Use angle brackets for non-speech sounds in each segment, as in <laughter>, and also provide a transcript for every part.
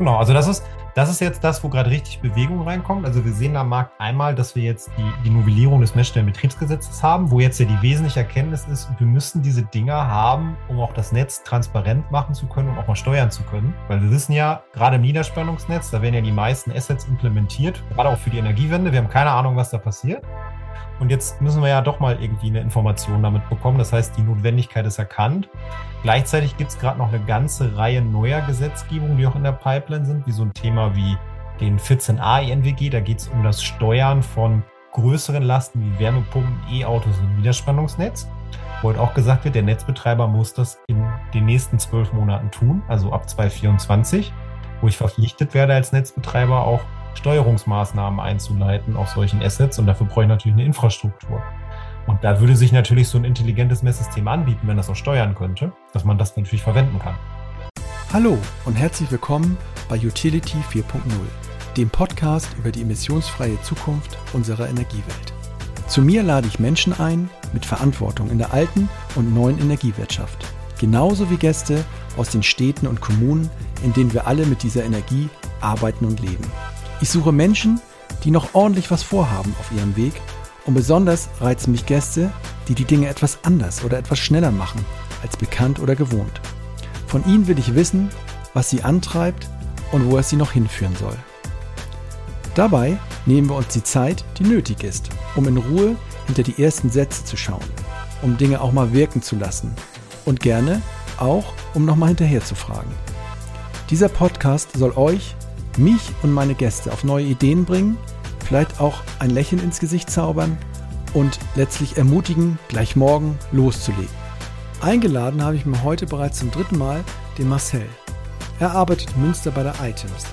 Genau, also das ist, das ist jetzt das, wo gerade richtig Bewegung reinkommt. Also wir sehen am Markt einmal, dass wir jetzt die, die Novellierung des Messstellenbetriebsgesetzes haben, wo jetzt ja die wesentliche Erkenntnis ist, wir müssen diese Dinger haben, um auch das Netz transparent machen zu können und auch mal steuern zu können. Weil wir wissen ja, gerade im Niederspannungsnetz, da werden ja die meisten Assets implementiert, gerade auch für die Energiewende. Wir haben keine Ahnung, was da passiert. Und jetzt müssen wir ja doch mal irgendwie eine Information damit bekommen. Das heißt, die Notwendigkeit ist erkannt. Gleichzeitig gibt es gerade noch eine ganze Reihe neuer Gesetzgebungen, die auch in der Pipeline sind, wie so ein Thema wie den 14a INWG. Da geht es um das Steuern von größeren Lasten wie Wärmepumpen, E-Autos und Niederspannungsnetz. Wo halt auch gesagt wird, der Netzbetreiber muss das in den nächsten zwölf Monaten tun, also ab 2024, wo ich verpflichtet werde als Netzbetreiber auch Steuerungsmaßnahmen einzuleiten auf solchen Assets und dafür brauche ich natürlich eine Infrastruktur. Und da würde sich natürlich so ein intelligentes Messsystem anbieten, wenn das auch steuern könnte, dass man das natürlich verwenden kann. Hallo und herzlich willkommen bei Utility 4.0, dem Podcast über die emissionsfreie Zukunft unserer Energiewelt. Zu mir lade ich Menschen ein mit Verantwortung in der alten und neuen Energiewirtschaft, genauso wie Gäste aus den Städten und Kommunen, in denen wir alle mit dieser Energie arbeiten und leben. Ich suche Menschen, die noch ordentlich was vorhaben auf ihrem Weg und besonders reizen mich Gäste, die die Dinge etwas anders oder etwas schneller machen als bekannt oder gewohnt. Von ihnen will ich wissen, was sie antreibt und wo es sie noch hinführen soll. Dabei nehmen wir uns die Zeit, die nötig ist, um in Ruhe hinter die ersten Sätze zu schauen, um Dinge auch mal wirken zu lassen und gerne auch, um nochmal hinterher zu fragen. Dieser Podcast soll euch mich und meine Gäste auf neue Ideen bringen, vielleicht auch ein Lächeln ins Gesicht zaubern und letztlich ermutigen, gleich morgen loszulegen. Eingeladen habe ich mir heute bereits zum dritten Mal den Marcel. Er arbeitet in Münster bei der Items.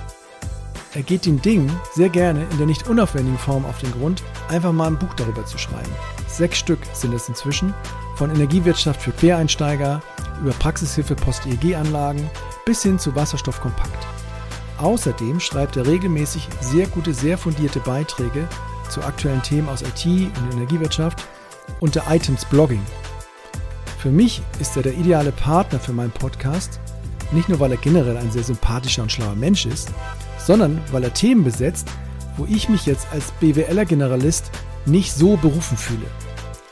Er geht den Dingen sehr gerne in der nicht unaufwendigen Form auf den Grund, einfach mal ein Buch darüber zu schreiben. Sechs Stück sind es inzwischen, von Energiewirtschaft für Quereinsteiger über Praxishilfe Post-EEG-Anlagen bis hin zu Wasserstoff kompakt. Außerdem schreibt er regelmäßig sehr gute, sehr fundierte Beiträge zu aktuellen Themen aus IT und Energiewirtschaft unter Items Blogging. Für mich ist er der ideale Partner für meinen Podcast, nicht nur weil er generell ein sehr sympathischer und schlauer Mensch ist, sondern weil er Themen besetzt, wo ich mich jetzt als BWLer-Generalist nicht so berufen fühle.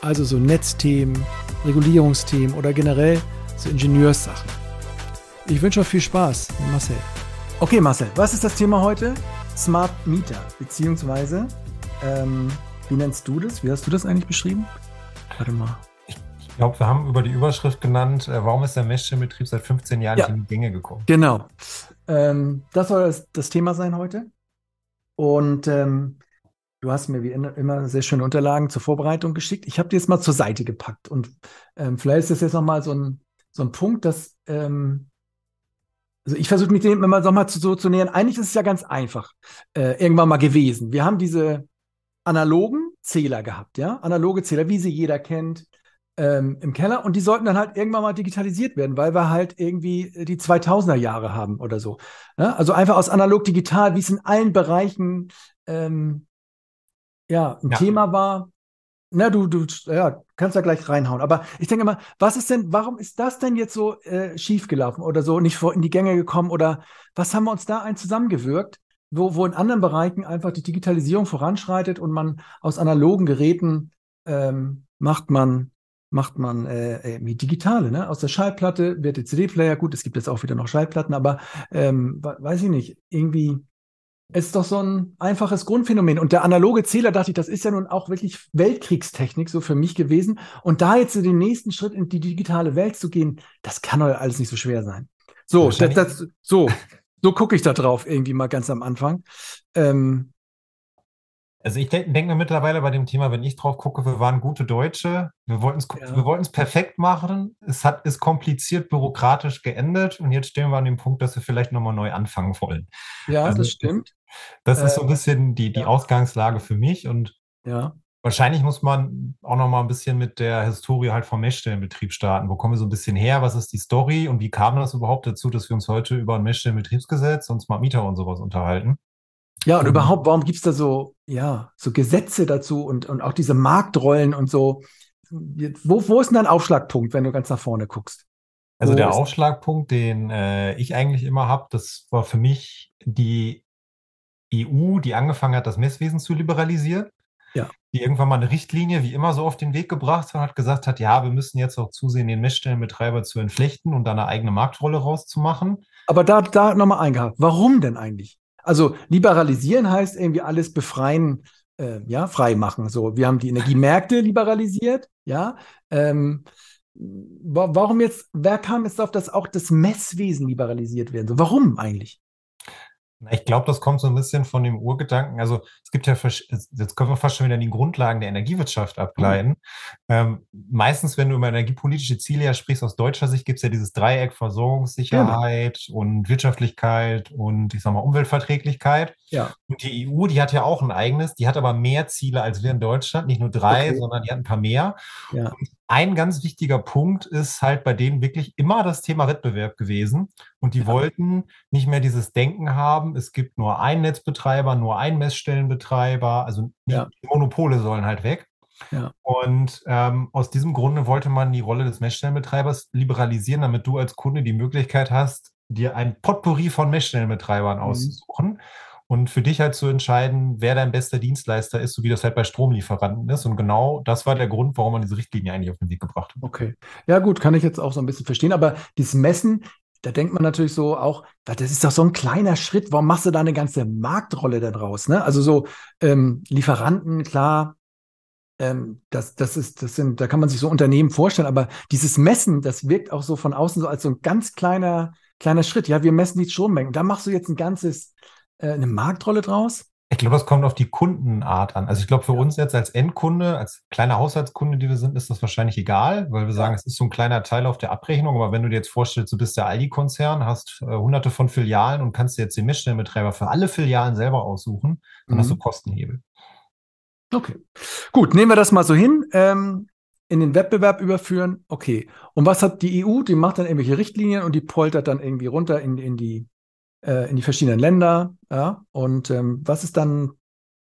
Also so Netzthemen, Regulierungsthemen oder generell so Ingenieurssachen. Ich wünsche euch viel Spaß, Marcel. Okay, Marcel, was ist das Thema heute? Smart Meter, beziehungsweise, ähm, wie nennst du das? Wie hast du das eigentlich beschrieben? Warte mal. Ich, glaube, wir haben über die Überschrift genannt, äh, warum ist der Messstellenbetrieb seit 15 Jahren ja. nicht in die Gänge gekommen? Genau. Ähm, das soll das, das, Thema sein heute. Und ähm, du hast mir wie immer sehr schöne Unterlagen zur Vorbereitung geschickt. Ich habe die jetzt mal zur Seite gepackt. Und ähm, vielleicht ist das jetzt nochmal so ein, so ein Punkt, dass ähm, also ich versuche mich dem immer noch mal zu, so zu nähern. Eigentlich ist es ja ganz einfach äh, irgendwann mal gewesen. Wir haben diese analogen Zähler gehabt, ja, analoge Zähler, wie sie jeder kennt, ähm, im Keller. Und die sollten dann halt irgendwann mal digitalisiert werden, weil wir halt irgendwie die 2000er Jahre haben oder so. Ja? Also einfach aus analog digital, wie es in allen Bereichen ähm, ja ein ja. Thema war. Na, du, du, ja, kannst da gleich reinhauen. Aber ich denke mal, was ist denn, warum ist das denn jetzt so äh, schiefgelaufen oder so nicht vor in die Gänge gekommen oder was haben wir uns da ein zusammengewirkt, wo, wo in anderen Bereichen einfach die Digitalisierung voranschreitet und man aus analogen Geräten ähm, macht man macht man äh, wie digitale, ne? Aus der Schallplatte wird der CD-Player, gut, es gibt jetzt auch wieder noch Schallplatten, aber ähm, weiß ich nicht, irgendwie ist doch so ein einfaches Grundphänomen. Und der analoge Zähler, dachte ich, das ist ja nun auch wirklich Weltkriegstechnik so für mich gewesen. Und da jetzt den nächsten Schritt in die digitale Welt zu gehen, das kann doch alles nicht so schwer sein. So, das, das, so, so gucke ich da drauf irgendwie mal ganz am Anfang. Ähm, also ich denke denk mir mittlerweile bei dem Thema, wenn ich drauf gucke, wir waren gute Deutsche, wir wollten es ja. wir perfekt machen, es hat ist kompliziert, bürokratisch geendet und jetzt stehen wir an dem Punkt, dass wir vielleicht nochmal neu anfangen wollen. Ja, also, das stimmt. Das ist so ein äh, bisschen die, die ja. Ausgangslage für mich und ja. wahrscheinlich muss man auch nochmal ein bisschen mit der Historie halt vom Messstellenbetrieb starten. Wo kommen wir so ein bisschen her? Was ist die Story und wie kam das überhaupt dazu, dass wir uns heute über ein Messstellenbetriebsgesetz und Smart Meter und sowas unterhalten? Ja, und überhaupt, warum gibt es da so, ja, so Gesetze dazu und, und auch diese Marktrollen und so? Wo, wo ist denn dein Aufschlagpunkt, wenn du ganz nach vorne guckst? Also der Ausschlagpunkt, den äh, ich eigentlich immer habe, das war für mich die EU, die angefangen hat, das Messwesen zu liberalisieren. Ja. Die irgendwann mal eine Richtlinie, wie immer, so auf den Weg gebracht hat, hat gesagt hat, ja, wir müssen jetzt auch zusehen, den Messstellenbetreiber zu entflechten und da eine eigene Marktrolle rauszumachen. Aber da, da nochmal eingehakt. Warum denn eigentlich? Also liberalisieren heißt irgendwie alles befreien, äh, ja, frei machen. So, wir haben die Energiemärkte liberalisiert, ja. Ähm, warum jetzt, wer kam jetzt auf, dass auch das Messwesen liberalisiert werden soll? Warum eigentlich? Ich glaube, das kommt so ein bisschen von dem Urgedanken. Also es gibt ja, jetzt können wir fast schon wieder die Grundlagen der Energiewirtschaft abgleiten. Mhm. Ähm, meistens, wenn du über energiepolitische Ziele ja sprichst, aus deutscher Sicht gibt es ja dieses Dreieck Versorgungssicherheit genau. und Wirtschaftlichkeit und ich sag mal Umweltverträglichkeit. Ja. Und die EU, die hat ja auch ein eigenes, die hat aber mehr Ziele als wir in Deutschland, nicht nur drei, okay. sondern die hat ein paar mehr. Ja. Und ein ganz wichtiger Punkt ist halt bei denen wirklich immer das Thema Wettbewerb gewesen. Und die ja. wollten nicht mehr dieses Denken haben, es gibt nur einen Netzbetreiber, nur einen Messstellenbetreiber, also ja. die Monopole sollen halt weg. Ja. Und ähm, aus diesem Grunde wollte man die Rolle des Messstellenbetreibers liberalisieren, damit du als Kunde die Möglichkeit hast, dir ein Potpourri von Messstellenbetreibern mhm. auszusuchen und für dich halt zu entscheiden, wer dein bester Dienstleister ist, so wie das halt bei Stromlieferanten ist. Und genau das war der Grund, warum man diese Richtlinie eigentlich auf den Weg gebracht hat. Okay. Ja, gut, kann ich jetzt auch so ein bisschen verstehen. Aber dieses Messen, da denkt man natürlich so auch, das ist doch so ein kleiner Schritt. Warum machst du da eine ganze Marktrolle da draus? Ne? Also so ähm, Lieferanten, klar, ähm, das, das ist, das sind, da kann man sich so Unternehmen vorstellen, aber dieses Messen, das wirkt auch so von außen so als so ein ganz kleiner, kleiner Schritt. Ja, wir messen die Strommengen. Da machst du jetzt ein ganzes äh, eine Marktrolle draus? Ich glaube, das kommt auf die Kundenart an. Also ich glaube, für ja. uns jetzt als Endkunde, als kleiner Haushaltskunde, die wir sind, ist das wahrscheinlich egal, weil wir sagen, es ist so ein kleiner Teil auf der Abrechnung. Aber wenn du dir jetzt vorstellst, du bist der Aldi-Konzern, hast äh, hunderte von Filialen und kannst dir jetzt den Messstellenbetreiber für alle Filialen selber aussuchen, dann mhm. hast du mhm. Kostenhebel. Okay. Gut, nehmen wir das mal so hin. Ähm, in den Wettbewerb überführen, okay. Und was hat die EU? Die macht dann irgendwelche Richtlinien und die poltert dann irgendwie runter in, in die äh, in die verschiedenen Länder. Ja? Und ähm, was ist dann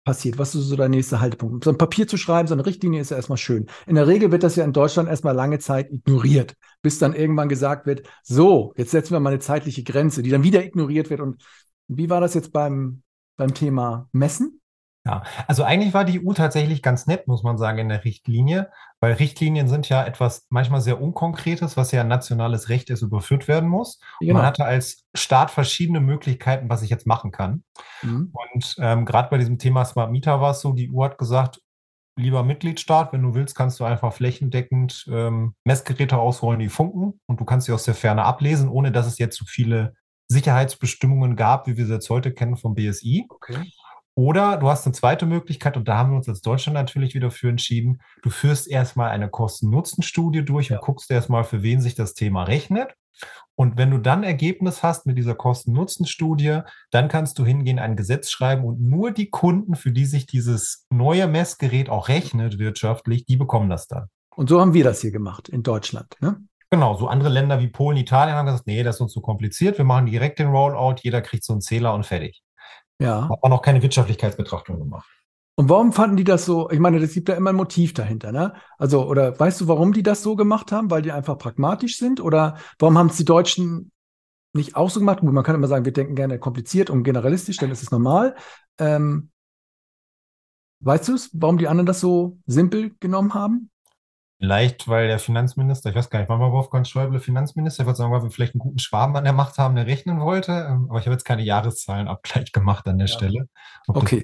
passiert? Was ist so der nächste Haltepunkt? So ein Papier zu schreiben, so eine Richtlinie ist ja erstmal schön. In der Regel wird das ja in Deutschland erstmal lange Zeit ignoriert, bis dann irgendwann gesagt wird, so, jetzt setzen wir mal eine zeitliche Grenze, die dann wieder ignoriert wird. Und wie war das jetzt beim, beim Thema Messen? Ja, also eigentlich war die EU tatsächlich ganz nett, muss man sagen, in der Richtlinie, weil Richtlinien sind ja etwas manchmal sehr Unkonkretes, was ja ein nationales Recht ist, überführt werden muss. Genau. Man hatte als Staat verschiedene Möglichkeiten, was ich jetzt machen kann. Mhm. Und ähm, gerade bei diesem Thema Smart Meter war es so, die EU hat gesagt, lieber Mitgliedstaat, wenn du willst, kannst du einfach flächendeckend ähm, Messgeräte ausrollen, die funken und du kannst sie aus der Ferne ablesen, ohne dass es jetzt so viele Sicherheitsbestimmungen gab, wie wir sie jetzt heute kennen vom BSI. Okay. Oder du hast eine zweite Möglichkeit, und da haben wir uns als Deutschland natürlich wieder für entschieden. Du führst erstmal eine Kosten-Nutzen-Studie durch ja. und guckst erstmal, für wen sich das Thema rechnet. Und wenn du dann Ergebnis hast mit dieser Kosten-Nutzen-Studie, dann kannst du hingehen, ein Gesetz schreiben und nur die Kunden, für die sich dieses neue Messgerät auch rechnet wirtschaftlich, die bekommen das dann. Und so haben wir das hier gemacht in Deutschland. Ne? Genau, so andere Länder wie Polen, Italien haben gesagt, nee, das ist uns zu kompliziert, wir machen direkt den Rollout, jeder kriegt so einen Zähler und fertig. Ja. Hat man auch keine Wirtschaftlichkeitsbetrachtung gemacht. Und warum fanden die das so? Ich meine, es gibt ja immer ein Motiv dahinter, ne? Also, oder weißt du, warum die das so gemacht haben? Weil die einfach pragmatisch sind? Oder warum haben es die Deutschen nicht auch so gemacht? Gut, man kann immer sagen, wir denken gerne kompliziert und generalistisch, dann ist es normal. Ähm, weißt du es, warum die anderen das so simpel genommen haben? Vielleicht, weil der Finanzminister, ich weiß gar nicht, wann war Wolfgang Schäuble Finanzminister? Ich würde sagen, weil wir vielleicht einen guten Schwaben an der Macht haben, der rechnen wollte. Ähm, aber ich habe jetzt keine Jahreszahlenabgleich gemacht an der ja. Stelle. okay.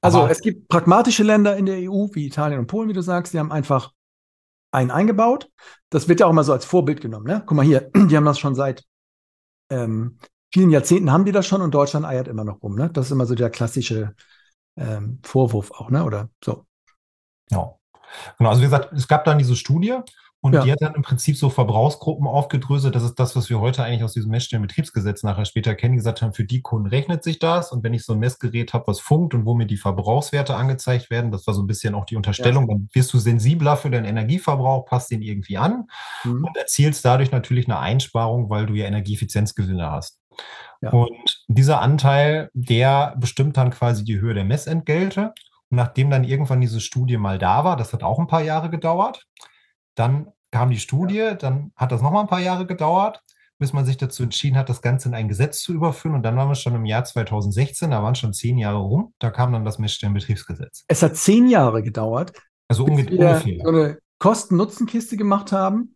Also es gibt pragmatische Länder in der EU, wie Italien und Polen, wie du sagst, die haben einfach einen eingebaut. Das wird ja auch immer so als Vorbild genommen. Ne? Guck mal hier, <clears throat> die haben das schon seit ähm, vielen Jahrzehnten haben die das schon und Deutschland eiert immer noch rum. Ne? Das ist immer so der klassische ähm, Vorwurf auch, ne? Oder so. Ja. Genau, also wie gesagt, es gab dann diese Studie und ja. die hat dann im Prinzip so Verbrauchsgruppen aufgedröselt. Das ist das, was wir heute eigentlich aus diesem Messstellenbetriebsgesetz nachher später kennen, gesagt haben, für die Kunden rechnet sich das. Und wenn ich so ein Messgerät habe, was funkt und wo mir die Verbrauchswerte angezeigt werden, das war so ein bisschen auch die Unterstellung, ja. dann wirst du sensibler für deinen Energieverbrauch, passt den irgendwie an mhm. und erzielst dadurch natürlich eine Einsparung, weil du ja Energieeffizienzgewinne hast. Ja. Und dieser Anteil, der bestimmt dann quasi die Höhe der Messentgelte. Nachdem dann irgendwann diese Studie mal da war, das hat auch ein paar Jahre gedauert, dann kam die Studie, dann hat das nochmal ein paar Jahre gedauert, bis man sich dazu entschieden hat, das Ganze in ein Gesetz zu überführen. Und dann waren wir schon im Jahr 2016, da waren schon zehn Jahre rum, da kam dann das Messstellenbetriebsgesetz. Es hat zehn Jahre gedauert, also ungefähr. so eine Kosten-Nutzen-Kiste gemacht haben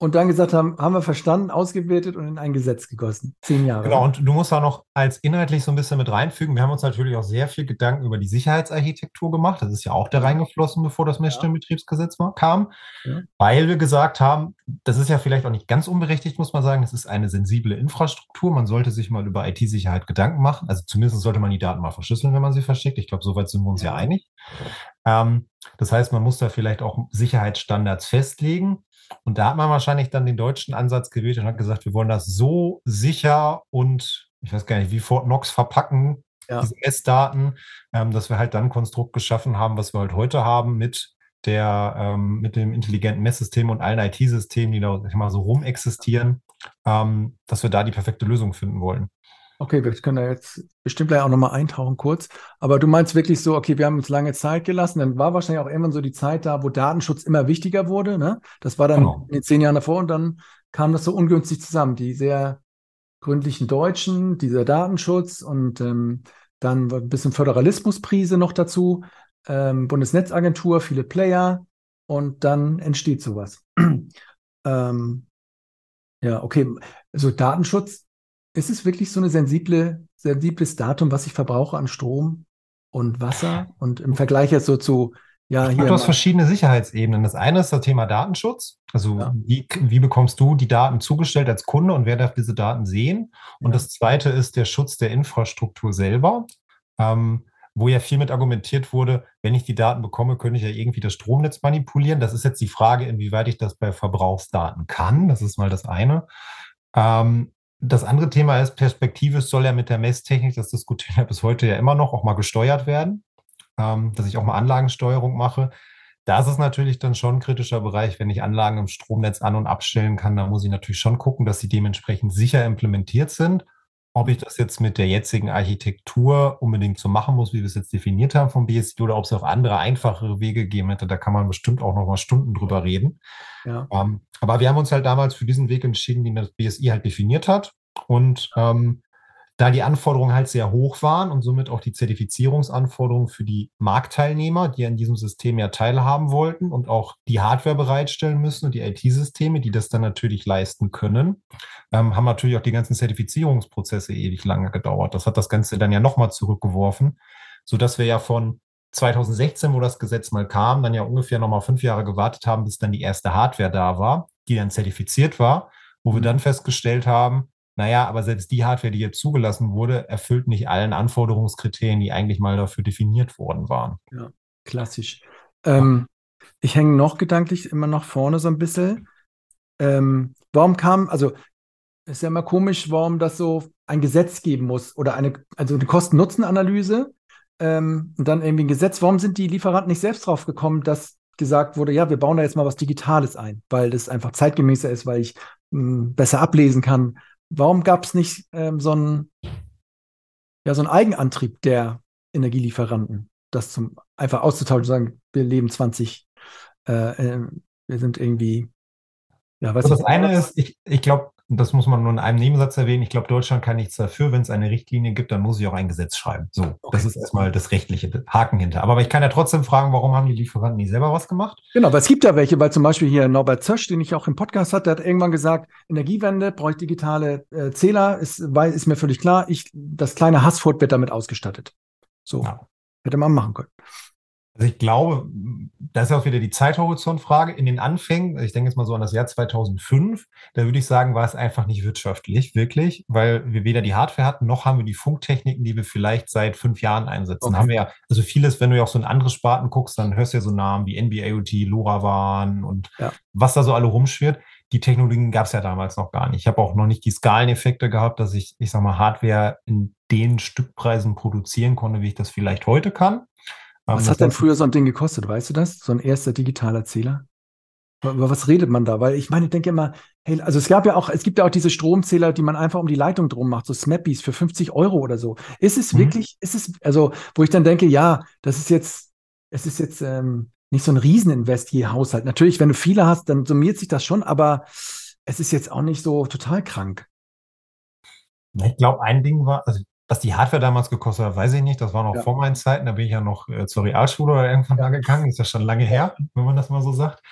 und dann gesagt haben, haben wir verstanden, ausgewertet und in ein Gesetz gegossen. Zehn Jahre. Genau, und du musst da noch als inhaltlich so ein bisschen mit reinfügen. Wir haben uns natürlich auch sehr viel Gedanken über die Sicherheitsarchitektur gemacht. Das ist ja auch da reingeflossen, bevor das Messstellenbetriebsgesetz kam, ja. weil wir gesagt haben, das ist ja vielleicht auch nicht ganz unberechtigt, muss man sagen, es ist eine sensible Infrastruktur. Man sollte sich mal über IT-Sicherheit Gedanken machen. Also zumindest sollte man die Daten mal verschlüsseln, wenn man sie verschickt. Ich glaube, soweit sind wir uns ja, ja einig. Ähm, das heißt, man muss da vielleicht auch Sicherheitsstandards festlegen. Und da hat man wahrscheinlich dann den deutschen Ansatz gewählt und hat gesagt, wir wollen das so sicher und ich weiß gar nicht, wie Fort Knox verpacken, ja. diese Messdaten, ähm, dass wir halt dann ein Konstrukt geschaffen haben, was wir halt heute haben mit der, ähm, mit dem intelligenten Messsystem und allen IT-Systemen, die da mal so rum existieren, ähm, dass wir da die perfekte Lösung finden wollen. Okay, wir können da jetzt bestimmt gleich auch nochmal eintauchen kurz. Aber du meinst wirklich so, okay, wir haben uns lange Zeit gelassen. Dann war wahrscheinlich auch irgendwann so die Zeit da, wo Datenschutz immer wichtiger wurde. Ne? Das war dann genau. in den zehn Jahren davor und dann kam das so ungünstig zusammen. Die sehr gründlichen Deutschen, dieser Datenschutz und ähm, dann ein bisschen Föderalismusprise noch dazu, ähm, Bundesnetzagentur, viele Player und dann entsteht sowas. <clears throat> ähm, ja, okay. Also Datenschutz ist es wirklich so ein sensible, sensibles Datum, was ich verbrauche an Strom und Wasser? Und im Vergleich jetzt so zu, ja, hier. Du hast verschiedene Sicherheitsebenen. Das eine ist das Thema Datenschutz. Also, ja. wie, wie bekommst du die Daten zugestellt als Kunde und wer darf diese Daten sehen? Und ja. das zweite ist der Schutz der Infrastruktur selber. Ähm, wo ja viel mit argumentiert wurde, wenn ich die Daten bekomme, könnte ich ja irgendwie das Stromnetz manipulieren. Das ist jetzt die Frage, inwieweit ich das bei Verbrauchsdaten kann. Das ist mal das eine. Ähm, das andere Thema ist, perspektivisch soll ja mit der Messtechnik, das diskutieren wir bis heute ja immer noch, auch mal gesteuert werden, ähm, dass ich auch mal Anlagensteuerung mache. Da ist es natürlich dann schon ein kritischer Bereich, wenn ich Anlagen im Stromnetz an- und abstellen kann, da muss ich natürlich schon gucken, dass sie dementsprechend sicher implementiert sind. Ob ich das jetzt mit der jetzigen Architektur unbedingt so machen muss, wie wir es jetzt definiert haben vom BSI, oder ob es auch andere, einfachere Wege geben hätte, da kann man bestimmt auch noch mal Stunden drüber reden. Ja. Ähm, aber wir haben uns halt damals für diesen Weg entschieden, den das BSI halt definiert hat. Und ähm, da die Anforderungen halt sehr hoch waren und somit auch die Zertifizierungsanforderungen für die Marktteilnehmer, die an diesem System ja teilhaben wollten und auch die Hardware bereitstellen müssen und die IT-Systeme, die das dann natürlich leisten können, ähm, haben natürlich auch die ganzen Zertifizierungsprozesse ewig lange gedauert. Das hat das Ganze dann ja nochmal zurückgeworfen, sodass wir ja von 2016, wo das Gesetz mal kam, dann ja ungefähr nochmal fünf Jahre gewartet haben, bis dann die erste Hardware da war, die dann zertifiziert war, wo wir mhm. dann festgestellt haben, naja, aber selbst die Hardware, die jetzt zugelassen wurde, erfüllt nicht allen Anforderungskriterien, die eigentlich mal dafür definiert worden waren. Ja, klassisch. Ähm, ich hänge noch gedanklich immer noch vorne so ein bisschen. Ähm, warum kam, also ist ja immer komisch, warum das so ein Gesetz geben muss oder eine, also eine Kosten-Nutzen-Analyse ähm, und dann irgendwie ein Gesetz. Warum sind die Lieferanten nicht selbst drauf gekommen, dass gesagt wurde, ja, wir bauen da jetzt mal was Digitales ein, weil das einfach zeitgemäßer ist, weil ich mh, hm, besser ablesen kann, warum gab es nicht ähm, so einen ja, so einen Eigenantrieb der Energielieferanten, das zum einfach auszutauschen und sagen, wir leben 20, äh, äh, wir sind irgendwie, ja, weißt du. Das eine ist, ich, ich glaube, das muss man nur in einem Nebensatz erwähnen. Ich glaube, Deutschland kann nichts dafür. Wenn es eine Richtlinie gibt, dann muss ich auch ein Gesetz schreiben. So, okay. das ist erstmal das rechtliche Haken hinter. Aber ich kann ja trotzdem fragen, warum haben die Lieferanten nicht selber was gemacht? Genau, weil es gibt ja welche, weil zum Beispiel hier Norbert Zösch, den ich auch im Podcast hatte, hat irgendwann gesagt, Energiewende brauche ich digitale äh, Zähler, ist, weil, ist mir völlig klar, ich, das kleine Hassfurt wird damit ausgestattet. So, ja. hätte man machen können. Also ich glaube, das ist auch wieder die Zeithorizontfrage. In den Anfängen, ich denke jetzt mal so an das Jahr 2005, da würde ich sagen, war es einfach nicht wirtschaftlich, wirklich, weil wir weder die Hardware hatten, noch haben wir die Funktechniken, die wir vielleicht seit fünf Jahren einsetzen. Okay. Haben wir ja, also vieles, wenn du ja auch so in andere Sparten guckst, dann hörst du ja so Namen wie NB-IoT, LoRaWAN und ja. was da so alle rumschwirrt. Die Technologien gab es ja damals noch gar nicht. Ich habe auch noch nicht die Skaleneffekte gehabt, dass ich, ich sag mal, Hardware in den Stückpreisen produzieren konnte, wie ich das vielleicht heute kann. Was hat denn früher so ein Ding gekostet? Weißt du das? So ein erster digitaler Zähler? Über was redet man da? Weil ich meine, ich denke immer, hey, also es gab ja auch, es gibt ja auch diese Stromzähler, die man einfach um die Leitung drum macht, so Smappies für 50 Euro oder so. Ist es mhm. wirklich, ist es, also, wo ich dann denke, ja, das ist jetzt, es ist jetzt, ähm, nicht so ein Rieseninvest je Haushalt. Natürlich, wenn du viele hast, dann summiert sich das schon, aber es ist jetzt auch nicht so total krank. Ich glaube, ein Ding war, also was die Hardware damals gekostet hat, weiß ich nicht. Das war noch ja. vor meinen Zeiten. Da bin ich ja noch äh, zur Realschule oder irgendwann ja. gegangen. Ist ja schon lange her, wenn man das mal so sagt.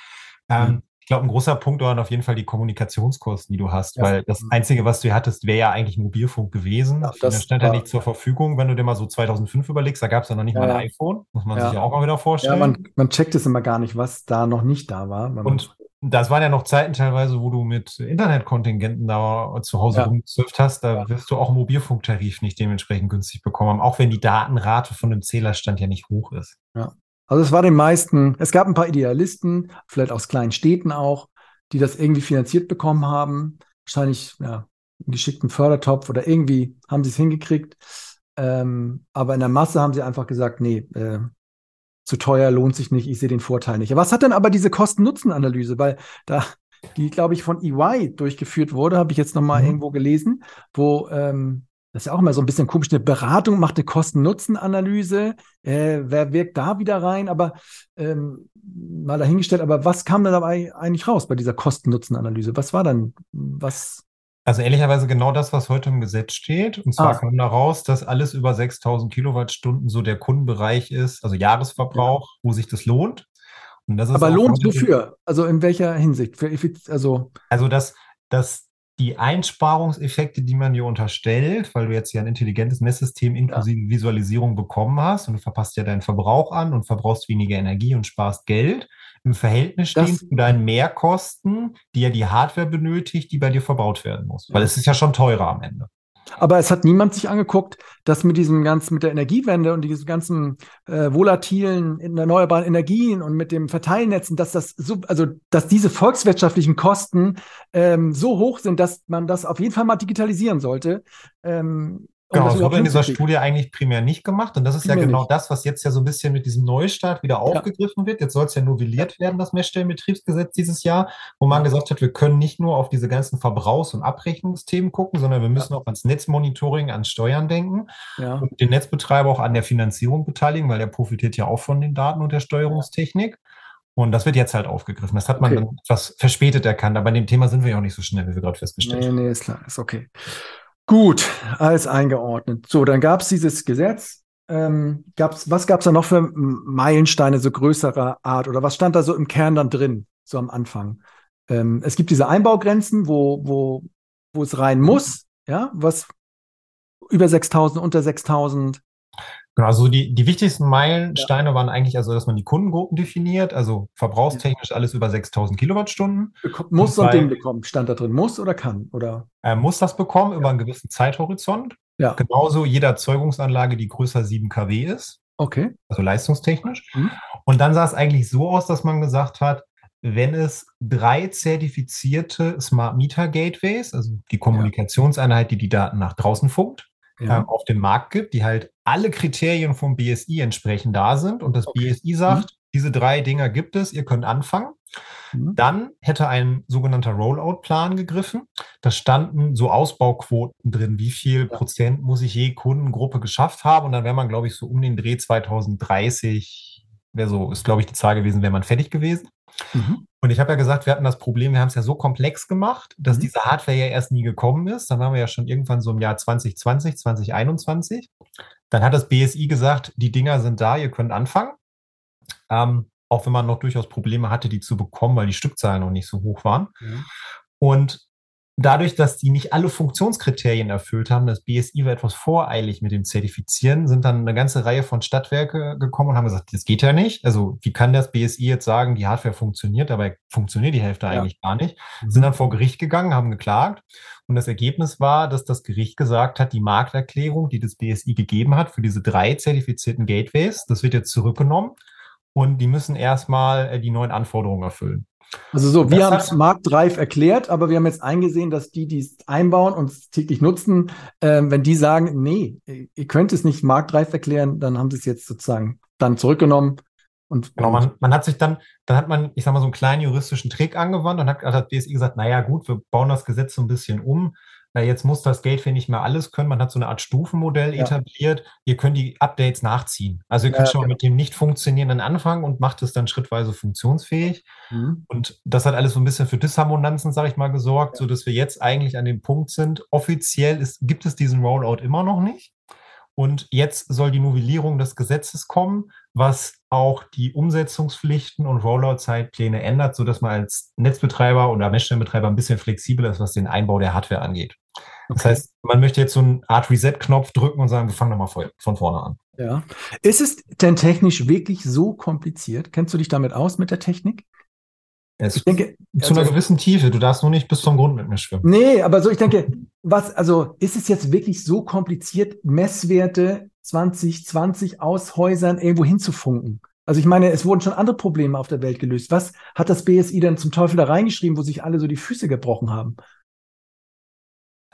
Ähm, mhm. Ich glaube, ein großer Punkt waren auf jeden Fall die Kommunikationskosten, die du hast, ja. weil das mhm. Einzige, was du hattest, wäre ja eigentlich Mobilfunk gewesen. Ja, das stand ja nicht zur Verfügung, wenn du dir mal so 2005 überlegst, da gab es ja noch nicht ja, mal ein iPhone, muss man sich ja auch mal wieder vorstellen. Ja, man, man checkt es immer gar nicht, was da noch nicht da war. Und das waren ja noch Zeiten teilweise, wo du mit Internetkontingenten da zu Hause ja. rumgesurft hast. Da ja. wirst du auch Mobilfunktarif nicht dementsprechend günstig bekommen haben, auch wenn die Datenrate von dem Zählerstand ja nicht hoch ist. Ja. Also es war den meisten, es gab ein paar Idealisten, vielleicht aus kleinen Städten auch, die das irgendwie finanziert bekommen haben. Wahrscheinlich ja, einen geschickten Fördertopf oder irgendwie haben sie es hingekriegt. Ähm, aber in der Masse haben sie einfach gesagt, nee, äh, zu teuer, lohnt sich nicht, ich sehe den Vorteil nicht. Was hat denn aber diese Kosten-Nutzen-Analyse? Weil da, die, glaube ich, von EY durchgeführt wurde, habe ich jetzt nochmal mhm. irgendwo gelesen, wo ähm, das ist ja auch immer so ein bisschen komisch, eine Beratung macht eine Kosten-Nutzen-Analyse. Äh, wer wirkt da wieder rein? Aber ähm, mal dahingestellt, aber was kam da dabei eigentlich raus bei dieser Kosten-Nutzen-Analyse? Was war dann, was also ehrlicherweise genau das, was heute im Gesetz steht. Und zwar ah. kam da raus, dass alles über 6000 Kilowattstunden so der Kundenbereich ist, also Jahresverbrauch, ja. wo sich das lohnt. Das Aber lohnt wofür? Also in welcher Hinsicht? also, also dass, dass die Einsparungseffekte, die man dir unterstellt, weil du jetzt ja ein intelligentes Messsystem inklusive ja. Visualisierung bekommen hast und du verpasst ja deinen Verbrauch an und verbrauchst weniger Energie und sparst Geld, im Verhältnis stehen das, zu deinen Mehrkosten, die ja die Hardware benötigt, die bei dir verbaut werden muss. Weil es ist ja schon teurer am Ende. Aber es hat niemand sich angeguckt, dass mit diesem ganzen, mit der Energiewende und diesen ganzen äh, volatilen erneuerbaren Energien und mit dem Verteilnetzen, dass das so, also dass diese volkswirtschaftlichen Kosten ähm, so hoch sind, dass man das auf jeden Fall mal digitalisieren sollte. Ähm, Genau, das wurde in dieser Studie eigentlich primär nicht gemacht. Und das ist primär ja genau nicht. das, was jetzt ja so ein bisschen mit diesem Neustart wieder aufgegriffen ja. wird. Jetzt soll es ja novelliert werden, das Messstellenbetriebsgesetz dieses Jahr, wo man gesagt hat, wir können nicht nur auf diese ganzen Verbrauchs- und Abrechnungsthemen gucken, sondern wir müssen ja. auch ans Netzmonitoring, ans Steuern denken ja. und den Netzbetreiber auch an der Finanzierung beteiligen, weil der profitiert ja auch von den Daten und der Steuerungstechnik. Und das wird jetzt halt aufgegriffen. Das hat man okay. dann etwas verspätet erkannt, aber an dem Thema sind wir ja auch nicht so schnell, wie wir gerade festgestellt haben. Nee, nee, ist klar, ist okay. Gut, alles eingeordnet. So, dann gab es dieses Gesetz. Ähm, gab's, was gab es da noch für Meilensteine so größerer Art oder was stand da so im Kern dann drin, so am Anfang? Ähm, es gibt diese Einbaugrenzen, wo, wo, wo es rein muss, ja, was über 6000, unter 6000. Genau, also die, die wichtigsten Meilensteine ja. waren eigentlich also, dass man die Kundengruppen definiert, also verbrauchstechnisch alles über 6000 Kilowattstunden. Muss so ein Ding bekommen, stand da drin, muss oder kann? Oder? Er muss das bekommen ja. über einen gewissen Zeithorizont. Ja. Genauso jede Erzeugungsanlage, die größer 7 kW ist. Okay. Also leistungstechnisch. Mhm. Und dann sah es eigentlich so aus, dass man gesagt hat, wenn es drei zertifizierte Smart Meter Gateways, also die Kommunikationseinheit, die die Daten nach draußen funkt, ja. ähm, auf dem Markt gibt, die halt alle Kriterien vom BSI entsprechend da sind und das okay. BSI sagt, mhm. diese drei Dinger gibt es, ihr könnt anfangen. Mhm. Dann hätte ein sogenannter Rollout-Plan gegriffen. Da standen so Ausbauquoten drin, wie viel ja. Prozent muss ich je Kundengruppe geschafft haben. Und dann wäre man, glaube ich, so um den Dreh 2030, wäre so, ist, glaube ich, die Zahl gewesen, wäre man fertig gewesen. Mhm. Und ich habe ja gesagt, wir hatten das Problem, wir haben es ja so komplex gemacht, dass mhm. diese Hardware ja erst nie gekommen ist. Dann waren wir ja schon irgendwann so im Jahr 2020, 2021. Dann hat das BSI gesagt, die Dinger sind da, ihr könnt anfangen. Ähm, auch wenn man noch durchaus Probleme hatte, die zu bekommen, weil die Stückzahlen noch nicht so hoch waren. Mhm. Und dadurch, dass die nicht alle Funktionskriterien erfüllt haben, das BSI war etwas voreilig mit dem Zertifizieren, sind dann eine ganze Reihe von Stadtwerke gekommen und haben gesagt, das geht ja nicht. Also wie kann das BSI jetzt sagen, die Hardware funktioniert, dabei funktioniert die Hälfte ja. eigentlich gar nicht. Mhm. Sind dann vor Gericht gegangen, haben geklagt und das Ergebnis war, dass das Gericht gesagt hat, die Markterklärung, die das BSI gegeben hat für diese drei zertifizierten Gateways, das wird jetzt zurückgenommen und die müssen erstmal äh, die neuen Anforderungen erfüllen. Also so, wir haben es marktreif erklärt, aber wir haben jetzt eingesehen, dass die, die es einbauen und es täglich nutzen, äh, wenn die sagen, nee, ihr könnt es nicht marktreif erklären, dann haben sie es jetzt sozusagen dann zurückgenommen. Und, genau, man, man hat sich dann, dann hat man, ich sag mal, so einen kleinen juristischen Trick angewandt und hat, hat BSI gesagt, naja gut, wir bauen das Gesetz so ein bisschen um. Na, jetzt muss das Gateway nicht mehr alles können. Man hat so eine Art Stufenmodell ja. etabliert. Ihr könnt die Updates nachziehen. Also ihr könnt ja, schon genau. mit dem nicht funktionierenden anfangen und macht es dann schrittweise funktionsfähig. Mhm. Und das hat alles so ein bisschen für Disharmonanzen, sage ich mal, gesorgt, ja. sodass wir jetzt eigentlich an dem Punkt sind. Offiziell ist, gibt es diesen Rollout immer noch nicht. Und jetzt soll die Novellierung des Gesetzes kommen, was auch die Umsetzungspflichten und Rollout-Zeitpläne ändert, sodass man als Netzbetreiber oder Messstellenbetreiber ein bisschen flexibler ist, was den Einbau der Hardware angeht. Okay. Das heißt, man möchte jetzt so eine Art Reset-Knopf drücken und sagen, wir fangen nochmal von vorne an. Ja. Ist es denn technisch wirklich so kompliziert? Kennst du dich damit aus mit der Technik? Es ich denke, zu einer also, gewissen Tiefe. Du darfst nur nicht bis zum Grund mit mir schwimmen. Nee, aber so, ich denke, was, also ist es jetzt wirklich so kompliziert, Messwerte 2020 aus Häusern irgendwo hinzufunken? Also ich meine, es wurden schon andere Probleme auf der Welt gelöst. Was hat das BSI dann zum Teufel da reingeschrieben, wo sich alle so die Füße gebrochen haben?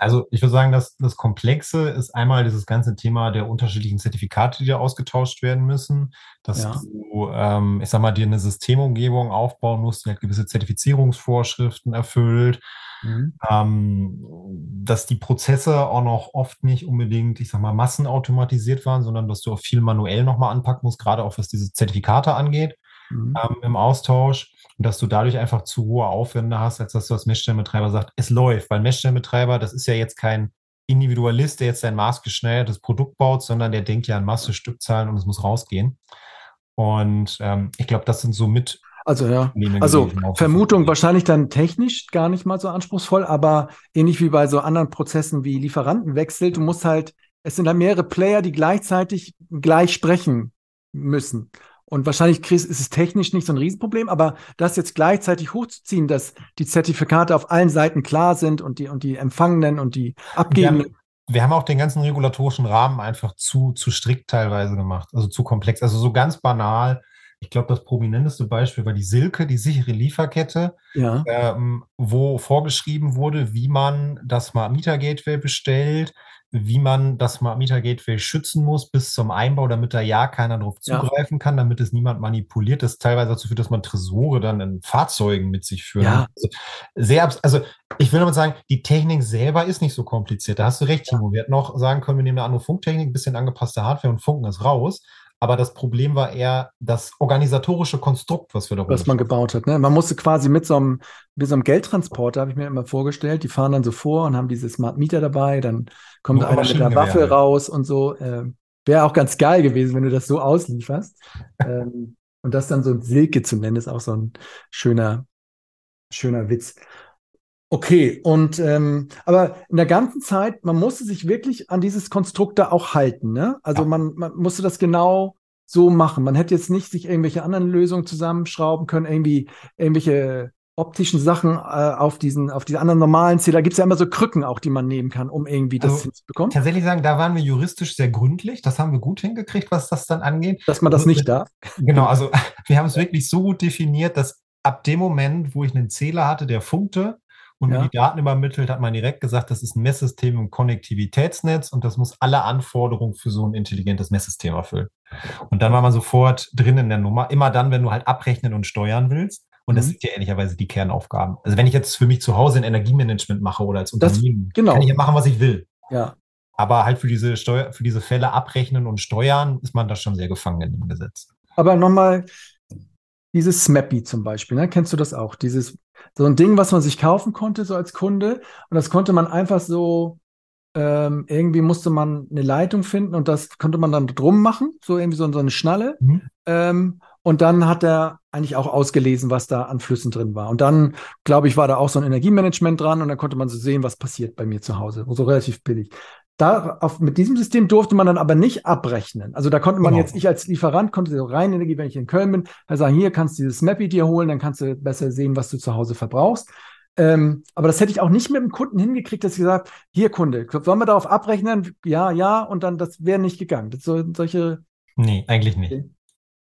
Also ich würde sagen, dass das Komplexe ist einmal dieses ganze Thema der unterschiedlichen Zertifikate, die da ausgetauscht werden müssen, dass ja. du, ähm, ich sag mal, dir eine Systemumgebung aufbauen musst, die halt gewisse Zertifizierungsvorschriften erfüllt, mhm. ähm, dass die Prozesse auch noch oft nicht unbedingt, ich sag mal, massenautomatisiert waren, sondern dass du auch viel manuell nochmal anpacken musst, gerade auch was diese Zertifikate angeht mhm. ähm, im Austausch und dass du dadurch einfach zu hohe Aufwände hast, als dass du als Messstellenbetreiber sagst, es läuft, weil Messstellenbetreiber, das ist ja jetzt kein Individualist, der jetzt ein maßgeschneidertes Produkt baut, sondern der denkt ja an Masse, Stückzahlen und es muss rausgehen. Und ähm, ich glaube, das sind so mit also ja, also Vermutung wahrscheinlich dann technisch gar nicht mal so anspruchsvoll, aber ähnlich wie bei so anderen Prozessen wie Lieferantenwechsel, du musst halt, es sind da mehrere Player, die gleichzeitig gleich sprechen müssen. Und wahrscheinlich ist es technisch nicht so ein Riesenproblem, aber das jetzt gleichzeitig hochzuziehen, dass die Zertifikate auf allen Seiten klar sind und die, und die Empfangenen und die Abgebenden. Wir, wir haben auch den ganzen regulatorischen Rahmen einfach zu, zu strikt teilweise gemacht, also zu komplex. Also so ganz banal. Ich glaube, das prominenteste Beispiel war die Silke, die sichere Lieferkette, ja. ähm, wo vorgeschrieben wurde, wie man das Smart Meter Gateway bestellt, wie man das Smart Meter Gateway schützen muss bis zum Einbau, damit da ja keiner drauf zugreifen ja. kann, damit es niemand manipuliert. Das teilweise dazu führt, dass man Tresore dann in Fahrzeugen mit sich führt. Ja. Also sehr, also ich will damit sagen, die Technik selber ist nicht so kompliziert. Da hast du recht, Timo. Wir hätten noch sagen können, wir nehmen eine andere Funktechnik, ein bisschen angepasste Hardware und funken es raus. Aber das Problem war eher das organisatorische Konstrukt, was wir da Was man gebaut hat. Ne? Man musste quasi mit so einem, mit so einem Geldtransporter, habe ich mir immer vorgestellt, die fahren dann so vor und haben diese Smart Meter dabei, dann kommt Nur einer mit der Waffe raus und so. Äh, Wäre auch ganz geil gewesen, wenn du das so auslieferst. <laughs> ähm, und das dann so ein Silke zu nennen, ist auch so ein schöner, schöner Witz. Okay, und ähm, aber in der ganzen Zeit, man musste sich wirklich an dieses Konstrukt da auch halten, ne? Also ja. man, man musste das genau so machen. Man hätte jetzt nicht sich irgendwelche anderen Lösungen zusammenschrauben können, irgendwie irgendwelche optischen Sachen äh, auf diesen, auf diese anderen normalen Zähler. Da gibt es ja immer so Krücken auch, die man nehmen kann, um irgendwie das also, hinzubekommen. Tatsächlich sagen, da waren wir juristisch sehr gründlich. Das haben wir gut hingekriegt, was das dann angeht. Dass man das also, nicht darf. Genau, also <laughs> wir haben es wirklich so gut definiert, dass ab dem Moment, wo ich einen Zähler hatte, der funkte, und ja. die Daten übermittelt, hat man direkt gesagt, das ist ein Messsystem im Konnektivitätsnetz und das muss alle Anforderungen für so ein intelligentes Messsystem erfüllen. Und dann war man sofort drin in der Nummer. Immer dann, wenn du halt abrechnen und steuern willst. Und das mhm. sind ja ehrlicherweise die Kernaufgaben. Also wenn ich jetzt für mich zu Hause ein Energiemanagement mache oder als Unternehmen, das, genau. kann ich ja machen, was ich will. Ja. Aber halt für diese Steuer, für diese Fälle abrechnen und steuern, ist man da schon sehr gefangen in dem Gesetz. Aber nochmal, dieses SMAPI zum Beispiel, ne? kennst du das auch? Dieses so ein Ding, was man sich kaufen konnte, so als Kunde. Und das konnte man einfach so, ähm, irgendwie musste man eine Leitung finden und das konnte man dann drum machen, so irgendwie so, so eine Schnalle. Mhm. Ähm, und dann hat er eigentlich auch ausgelesen, was da an Flüssen drin war. Und dann, glaube ich, war da auch so ein Energiemanagement dran und dann konnte man so sehen, was passiert bei mir zu Hause. So relativ billig. Da, auf, mit diesem System durfte man dann aber nicht abrechnen. Also da konnte man genau. jetzt, ich als Lieferant konnte so rein Energie, wenn ich in Köln bin, halt sagen, hier kannst du dieses Mappy dir holen, dann kannst du besser sehen, was du zu Hause verbrauchst. Ähm, aber das hätte ich auch nicht mit dem Kunden hingekriegt, dass ich gesagt, hier Kunde, sollen wir darauf abrechnen? Ja, ja, und dann, das wäre nicht gegangen. Das so, solche. Nee, eigentlich nicht. Okay.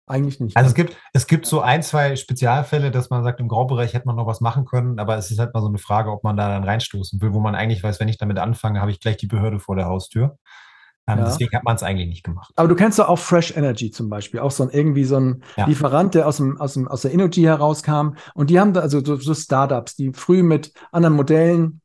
Eigentlich nicht. Also es gibt, es gibt so ein, zwei Spezialfälle, dass man sagt, im Graubereich hätte man noch was machen können, aber es ist halt mal so eine Frage, ob man da dann reinstoßen will, wo man eigentlich weiß, wenn ich damit anfange, habe ich gleich die Behörde vor der Haustür. Ähm, ja. Deswegen hat man es eigentlich nicht gemacht. Aber du kennst doch auch Fresh Energy zum Beispiel, auch so ein irgendwie so ein ja. Lieferant, der aus, dem, aus, dem, aus der Energy herauskam. Und die haben da also so, so Startups, die früh mit anderen Modellen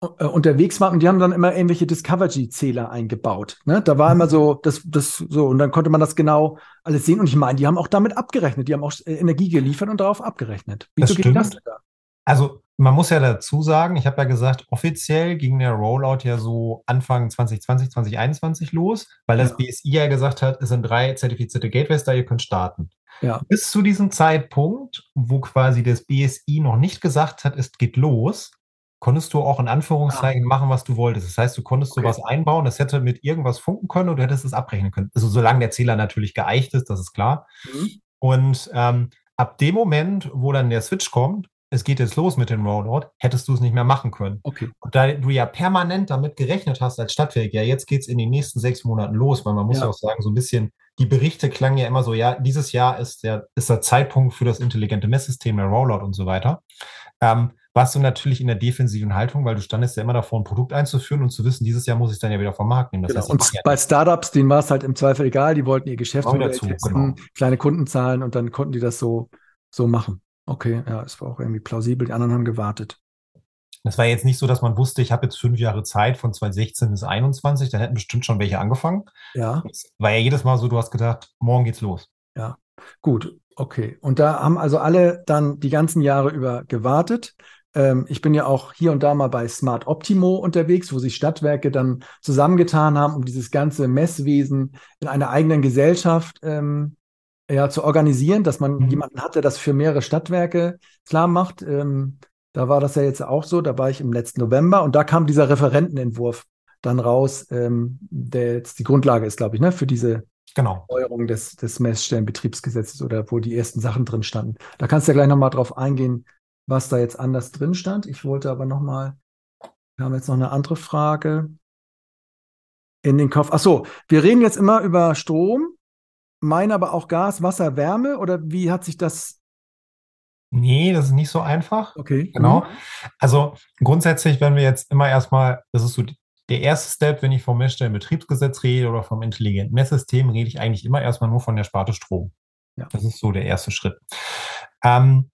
unterwegs waren und die haben dann immer irgendwelche Discovery-Zähler eingebaut. Ne? Da war immer so, das, das so, und dann konnte man das genau alles sehen. Und ich meine, die haben auch damit abgerechnet, die haben auch äh, Energie geliefert und darauf abgerechnet. Wieso das geht das da? Also man muss ja dazu sagen, ich habe ja gesagt, offiziell ging der Rollout ja so Anfang 2020, 2021 los, weil das ja. BSI ja gesagt hat, es sind drei zertifizierte Gateways da, ihr könnt starten. Ja. Bis zu diesem Zeitpunkt, wo quasi das BSI noch nicht gesagt hat, es geht los, konntest du auch in Anführungszeichen ah. machen, was du wolltest. Das heißt, du konntest okay. sowas einbauen, das hätte mit irgendwas funken können und du hättest es abrechnen können. Also solange der Zähler natürlich geeicht ist, das ist klar. Mhm. Und ähm, ab dem Moment, wo dann der Switch kommt, es geht jetzt los mit dem Rollout, hättest du es nicht mehr machen können. Okay. Und da du ja permanent damit gerechnet hast als Stadtwerk, ja, jetzt geht es in den nächsten sechs Monaten los, weil man muss ja. auch sagen, so ein bisschen, die Berichte klangen ja immer so, ja, dieses Jahr ist der, ist der Zeitpunkt für das intelligente Messsystem, der Rollout und so weiter. Ähm, warst du natürlich in der defensiven Haltung, weil du standest ja immer davor, ein Produkt einzuführen und zu wissen, dieses Jahr muss ich dann ja wieder vom Markt nehmen. Das genau. heißt, und bei Startups, denen war es halt im Zweifel egal, die wollten ihr Geschäft dazu, genau. kleine Kundenzahlen und dann konnten die das so, so machen. Okay, ja, es war auch irgendwie plausibel. Die anderen haben gewartet. Das war jetzt nicht so, dass man wusste, ich habe jetzt fünf Jahre Zeit von 2016 bis 2021, dann hätten bestimmt schon welche angefangen. Ja. Das war ja jedes Mal so, du hast gedacht, morgen geht's los. Ja, gut, okay. Und da haben also alle dann die ganzen Jahre über gewartet. Ähm, ich bin ja auch hier und da mal bei Smart Optimo unterwegs, wo sich Stadtwerke dann zusammengetan haben, um dieses ganze Messwesen in einer eigenen Gesellschaft ähm, ja, zu organisieren, dass man mhm. jemanden hat, der das für mehrere Stadtwerke klar macht. Ähm, da war das ja jetzt auch so, da war ich im letzten November und da kam dieser Referentenentwurf dann raus, ähm, der jetzt die Grundlage ist, glaube ich, ne, für diese genau. Neuerung des, des Messstellenbetriebsgesetzes oder wo die ersten Sachen drin standen. Da kannst du ja gleich nochmal drauf eingehen, was da jetzt anders drin stand. Ich wollte aber nochmal, wir haben jetzt noch eine andere Frage in den Kopf. Ach so, wir reden jetzt immer über Strom meinen aber auch Gas, Wasser, Wärme oder wie hat sich das? Nee, das ist nicht so einfach. Okay. Genau. Mhm. Also grundsätzlich, wenn wir jetzt immer erstmal, das ist so der erste Step, wenn ich vom Messstellenbetriebsgesetz rede oder vom intelligenten Messsystem, rede ich eigentlich immer erstmal nur von der Sparte Strom. Ja. Das ist so der erste Schritt. Ähm,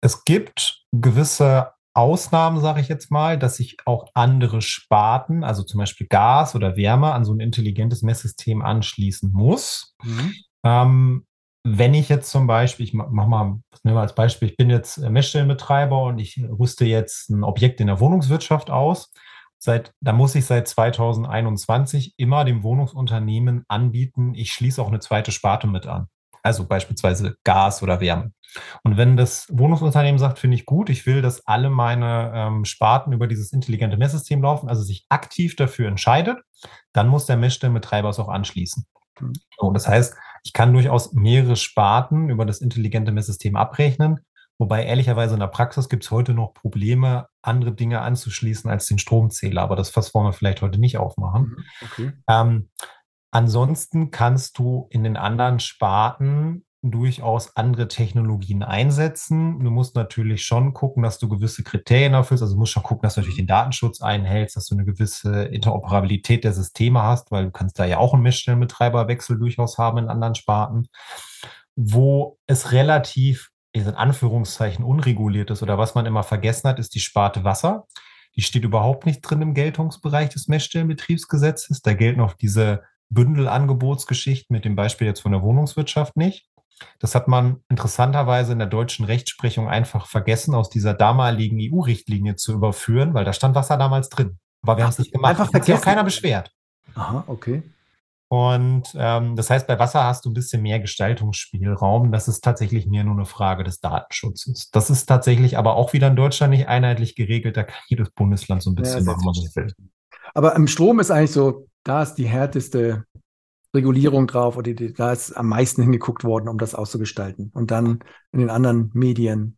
es gibt gewisse Ausnahmen, sage ich jetzt mal, dass sich auch andere Sparten, also zum Beispiel Gas oder Wärme, an so ein intelligentes Messsystem anschließen muss. Mhm. Ähm, wenn ich jetzt zum Beispiel, ich mache mal, nehmen wir als Beispiel, ich bin jetzt Messstellenbetreiber und ich rüste jetzt ein Objekt in der Wohnungswirtschaft aus, seit, da muss ich seit 2021 immer dem Wohnungsunternehmen anbieten, ich schließe auch eine zweite Sparte mit an. Also beispielsweise Gas oder Wärme. Und wenn das Wohnungsunternehmen sagt, finde ich gut, ich will, dass alle meine ähm, Sparten über dieses intelligente Messsystem laufen, also sich aktiv dafür entscheidet, dann muss der Messstellenbetreiber es auch anschließen. Mhm. So, das heißt, ich kann durchaus mehrere Sparten über das intelligente Messsystem abrechnen, wobei ehrlicherweise in der Praxis gibt es heute noch Probleme, andere Dinge anzuschließen als den Stromzähler, aber das Fass wollen wir vielleicht heute nicht aufmachen. Mhm, okay. Ähm, ansonsten kannst du in den anderen Sparten durchaus andere Technologien einsetzen. Du musst natürlich schon gucken, dass du gewisse Kriterien erfüllst. Also du musst schon gucken, dass du natürlich den Datenschutz einhältst, dass du eine gewisse Interoperabilität der Systeme hast, weil du kannst da ja auch einen Messstellenbetreiberwechsel durchaus haben in anderen Sparten. Wo es relativ, in Anführungszeichen, unreguliert ist oder was man immer vergessen hat, ist die Sparte Wasser. Die steht überhaupt nicht drin im Geltungsbereich des Messstellenbetriebsgesetzes. Da gelten auch diese Bündelangebotsgeschichten mit dem Beispiel jetzt von der Wohnungswirtschaft nicht. Das hat man interessanterweise in der deutschen Rechtsprechung einfach vergessen, aus dieser damaligen EU-Richtlinie zu überführen, weil da stand Wasser damals drin. Aber wir haben es nicht gemacht. Einfach hat sich auch keiner beschwert. Aha, okay. Und ähm, das heißt, bei Wasser hast du ein bisschen mehr Gestaltungsspielraum. Das ist tatsächlich mehr nur eine Frage des Datenschutzes. Das ist tatsächlich aber auch wieder in Deutschland nicht einheitlich geregelt. Da kann jedes Bundesland so ein bisschen ja, machen, was es will. Aber im Strom ist eigentlich so, da ist die härteste Regulierung drauf oder die, da ist am meisten hingeguckt worden, um das auszugestalten. Und dann in den anderen Medien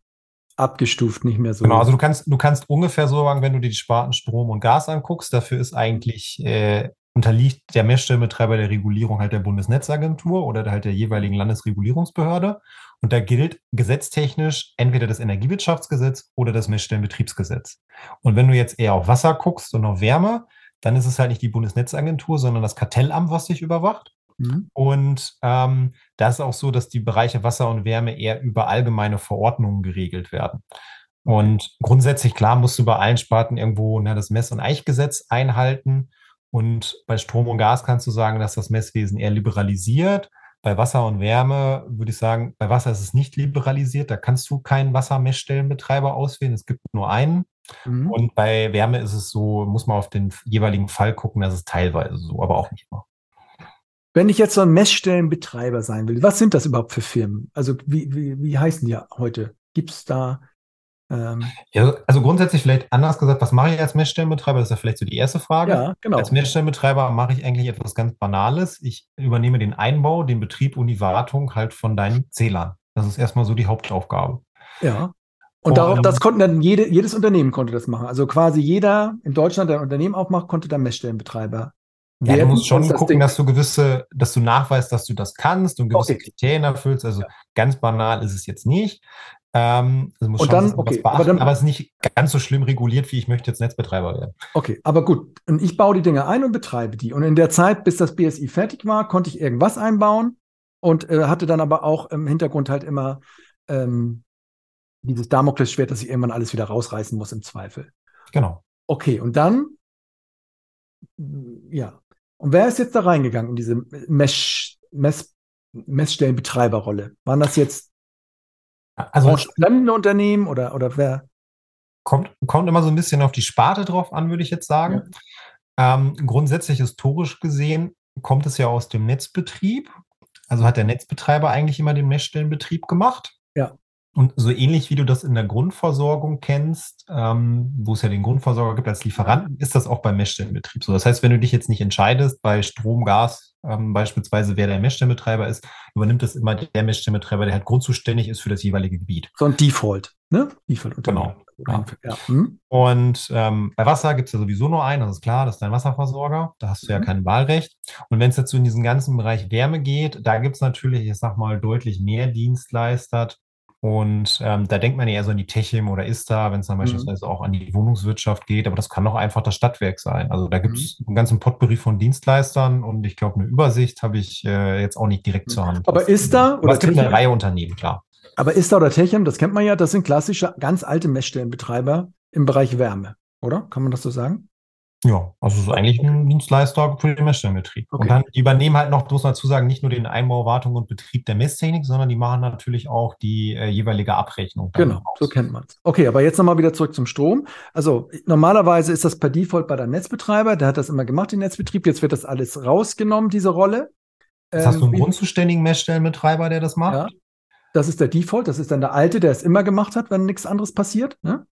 abgestuft, nicht mehr so. Genau, also du kannst, du kannst ungefähr so sagen, wenn du dir die Sparten Strom und Gas anguckst, dafür ist eigentlich, äh, unterliegt der Messstellenbetreiber der Regulierung halt der Bundesnetzagentur oder halt der jeweiligen Landesregulierungsbehörde. Und da gilt gesetztechnisch entweder das Energiewirtschaftsgesetz oder das Messstellenbetriebsgesetz. Und wenn du jetzt eher auf Wasser guckst und auf Wärme, dann ist es halt nicht die Bundesnetzagentur, sondern das Kartellamt, was dich überwacht. Mhm. Und ähm, da ist auch so, dass die Bereiche Wasser und Wärme eher über allgemeine Verordnungen geregelt werden. Und grundsätzlich, klar, musst du bei allen Sparten irgendwo na, das Mess- und Eichgesetz einhalten. Und bei Strom und Gas kannst du sagen, dass das Messwesen eher liberalisiert. Bei Wasser und Wärme würde ich sagen, bei Wasser ist es nicht liberalisiert. Da kannst du keinen Wassermessstellenbetreiber auswählen. Es gibt nur einen. Mhm. Und bei Wärme ist es so, muss man auf den jeweiligen Fall gucken, das ist teilweise so, aber auch nicht immer. Wenn ich jetzt so ein Messstellenbetreiber sein will, was sind das überhaupt für Firmen? Also wie, wie, wie heißen die heute? Gibt es da ähm, ja, also grundsätzlich vielleicht anders gesagt, was mache ich als Messstellenbetreiber? Das ist ja vielleicht so die erste Frage. Ja, genau. Als Messstellenbetreiber mache ich eigentlich etwas ganz Banales. Ich übernehme den Einbau, den Betrieb und die Wartung halt von deinen Zählern. Das ist erstmal so die Hauptaufgabe. Ja. Und darauf, das konnten dann jede, jedes Unternehmen konnte das machen. Also quasi jeder in Deutschland, der ein Unternehmen aufmacht, konnte dann Messstellenbetreiber ja, du musst schon gucken, dass du gewisse, dass du nachweist, dass du das kannst und gewisse okay. Kriterien erfüllst. Also ja. ganz banal ist es jetzt nicht. Ähm, also und dann, okay, beachten, aber, dann, aber es ist nicht ganz so schlimm reguliert, wie ich möchte jetzt Netzbetreiber werden. Okay, aber gut. Und ich baue die Dinge ein und betreibe die. Und in der Zeit, bis das BSI fertig war, konnte ich irgendwas einbauen und äh, hatte dann aber auch im Hintergrund halt immer ähm, dieses Damoklesschwert, dass ich irgendwann alles wieder rausreißen muss im Zweifel. Genau. Okay, und dann, ja. Und wer ist jetzt da reingegangen in diese Mesh, Mess, Messstellenbetreiberrolle? Waren das jetzt also fremde Unternehmen oder, oder wer? Kommt, kommt immer so ein bisschen auf die Sparte drauf an, würde ich jetzt sagen. Ja. Ähm, grundsätzlich historisch gesehen kommt es ja aus dem Netzbetrieb. Also hat der Netzbetreiber eigentlich immer den Messstellenbetrieb gemacht. Ja. Und so ähnlich wie du das in der Grundversorgung kennst, ähm, wo es ja den Grundversorger gibt als Lieferanten, ist das auch beim Messstellenbetrieb so. Das heißt, wenn du dich jetzt nicht entscheidest, bei Strom, Gas ähm, beispielsweise, wer der Messstellenbetreiber ist, übernimmt das immer der Messstellenbetreiber, der halt grundzuständig ist für das jeweilige Gebiet. So ein Default, ne? Default genau. Ja. Ja. Hm? Und ähm, bei Wasser gibt es ja sowieso nur einen, das ist klar, das ist dein Wasserversorger, da hast du ja mhm. kein Wahlrecht. Und wenn es dazu in diesen ganzen Bereich Wärme geht, da gibt es natürlich, ich sag mal, deutlich mehr Dienstleister, und ähm, da denkt man eher so an die Techim oder ISTA, wenn es dann mhm. beispielsweise auch an die Wohnungswirtschaft geht, aber das kann auch einfach das Stadtwerk sein. Also da gibt es mhm. einen ganzen Potpourri von Dienstleistern und ich glaube, eine Übersicht habe ich äh, jetzt auch nicht direkt zur Hand. Aber ISTA oder es gibt eine Reihe Unternehmen, klar. Aber ISTA oder Techim, das kennt man ja, das sind klassische, ganz alte Messstellenbetreiber im Bereich Wärme, oder? Kann man das so sagen? Ja, also es ist eigentlich ein Dienstleister für den Messstellenbetrieb. Okay. Und dann, die übernehmen halt noch, muss man dazu sagen, nicht nur den Einbau, Wartung und Betrieb der Messtechnik, sondern die machen natürlich auch die äh, jeweilige Abrechnung. Genau, aus. so kennt man es. Okay, aber jetzt nochmal wieder zurück zum Strom. Also normalerweise ist das per Default bei der Netzbetreiber, der hat das immer gemacht, den Netzbetrieb. Jetzt wird das alles rausgenommen, diese Rolle. Das hast du einen ähm, grundzuständigen Messstellenbetreiber, der das macht? Ja, das ist der Default, das ist dann der alte, der es immer gemacht hat, wenn nichts anderes passiert. Ne?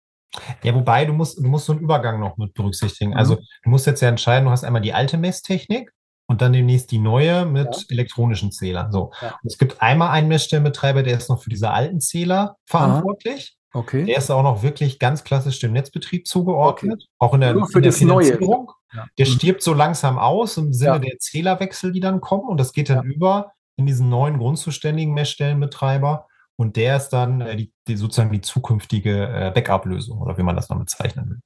Ja, wobei du musst, du musst so einen Übergang noch mit berücksichtigen. Also, mhm. Also du musst jetzt ja entscheiden, du hast einmal die alte Messtechnik und dann demnächst die neue mit ja. elektronischen Zählern. So. Ja. Es gibt einmal einen Messstellenbetreiber, der ist noch für diese alten Zähler verantwortlich. Aha. Okay. Der ist auch noch wirklich ganz klassisch dem Netzbetrieb zugeordnet, okay. auch in der, Nur für in der Finanzierung. Ja. Der mhm. stirbt so langsam aus im Sinne der Zählerwechsel, die dann kommen und das geht dann über in diesen neuen grundzuständigen Messstellenbetreiber. Und der ist dann äh, die, die, sozusagen die zukünftige äh, Backup-Lösung oder wie man das noch bezeichnen will.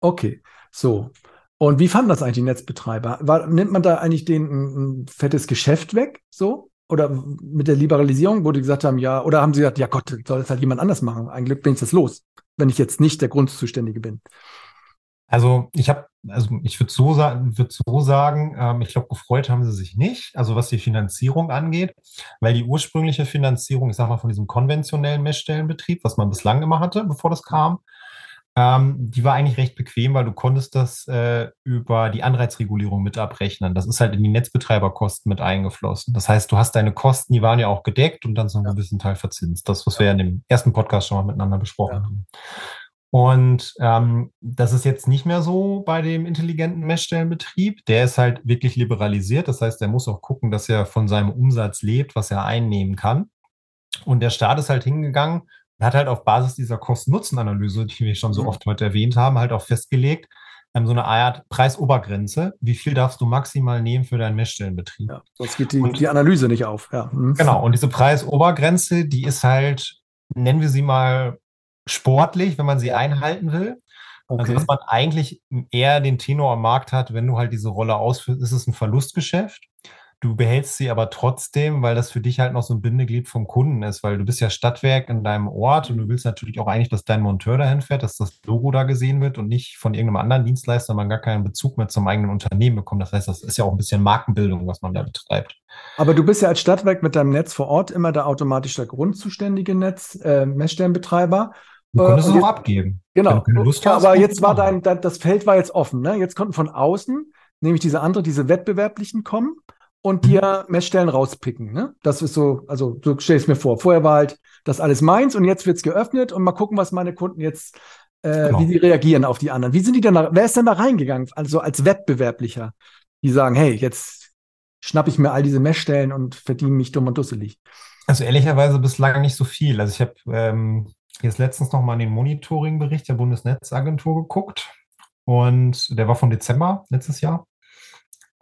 Okay, so. Und wie fanden das eigentlich die Netzbetreiber? War, nimmt man da eigentlich den ein, ein fettes Geschäft weg? So? Oder mit der Liberalisierung, wo die gesagt haben, ja, oder haben sie gesagt, ja Gott, soll das halt jemand anders machen? Eigentlich bin ich das los, wenn ich jetzt nicht der Grundzuständige bin. Also ich habe, also ich würde so sagen, würde so sagen, ähm, ich glaube, gefreut haben sie sich nicht, also was die Finanzierung angeht, weil die ursprüngliche Finanzierung, ich sag mal, von diesem konventionellen Messstellenbetrieb, was man bislang immer hatte, bevor das kam, ähm, die war eigentlich recht bequem, weil du konntest das äh, über die Anreizregulierung mit abrechnen. Das ist halt in die Netzbetreiberkosten mit eingeflossen. Das heißt, du hast deine Kosten, die waren ja auch gedeckt und dann so ein ja. gewissen Teil verzinst. Das, was wir ja in dem ersten Podcast schon mal miteinander besprochen ja. haben. Und ähm, das ist jetzt nicht mehr so bei dem intelligenten Messstellenbetrieb. Der ist halt wirklich liberalisiert. Das heißt, er muss auch gucken, dass er von seinem Umsatz lebt, was er einnehmen kann. Und der Staat ist halt hingegangen und hat halt auf Basis dieser Kosten-Nutzen-Analyse, die wir schon so mhm. oft heute erwähnt haben, halt auch festgelegt, ähm, so eine Art Preisobergrenze. Wie viel darfst du maximal nehmen für deinen Messstellenbetrieb? Ja, sonst geht die, und, die Analyse nicht auf. Ja. Mhm. Genau. Und diese Preisobergrenze, die ist halt, nennen wir sie mal sportlich, wenn man sie einhalten will. Also, okay. Also, dass man eigentlich eher den Tenor am Markt hat, wenn du halt diese Rolle ausführst, ist es ein Verlustgeschäft. Du behältst sie aber trotzdem, weil das für dich halt noch so ein Bindeglied vom Kunden ist, weil du bist ja Stadtwerk in deinem Ort und du willst natürlich auch eigentlich, dass dein Monteur dahin fährt, dass das Logo da gesehen wird und nicht von irgendeinem anderen Dienstleister, man gar keinen Bezug mehr zum eigenen Unternehmen bekommt. Das heißt, das ist ja auch ein bisschen Markenbildung, was man da betreibt. Aber du bist ja als Stadtwerk mit deinem Netz vor Ort immer der automatisch der grundzuständige Netz, äh, Messstellenbetreiber. Du konntest es auch abgeben. Genau. Ja, aber jetzt war dein, dein, das Feld war jetzt offen. Ne? Jetzt konnten von außen, nämlich diese andere, diese wettbewerblichen kommen und dir. Messstellen rauspicken. Ne? Das ist so, also so stell ich es mir vor. Vorher war halt das alles meins und jetzt wird es geöffnet und mal gucken, was meine Kunden jetzt, äh, genau. wie sie reagieren auf die anderen. Wie sind die denn da, wer ist denn da reingegangen? Also als Wettbewerblicher, die sagen, hey, jetzt schnappe ich mir all diese Messstellen und verdiene mich dumm und dusselig. Also ehrlicherweise bislang nicht so viel. Also ich habe ähm, jetzt letztens noch mal in den Monitoring-Bericht der Bundesnetzagentur geguckt und der war von Dezember letztes Jahr.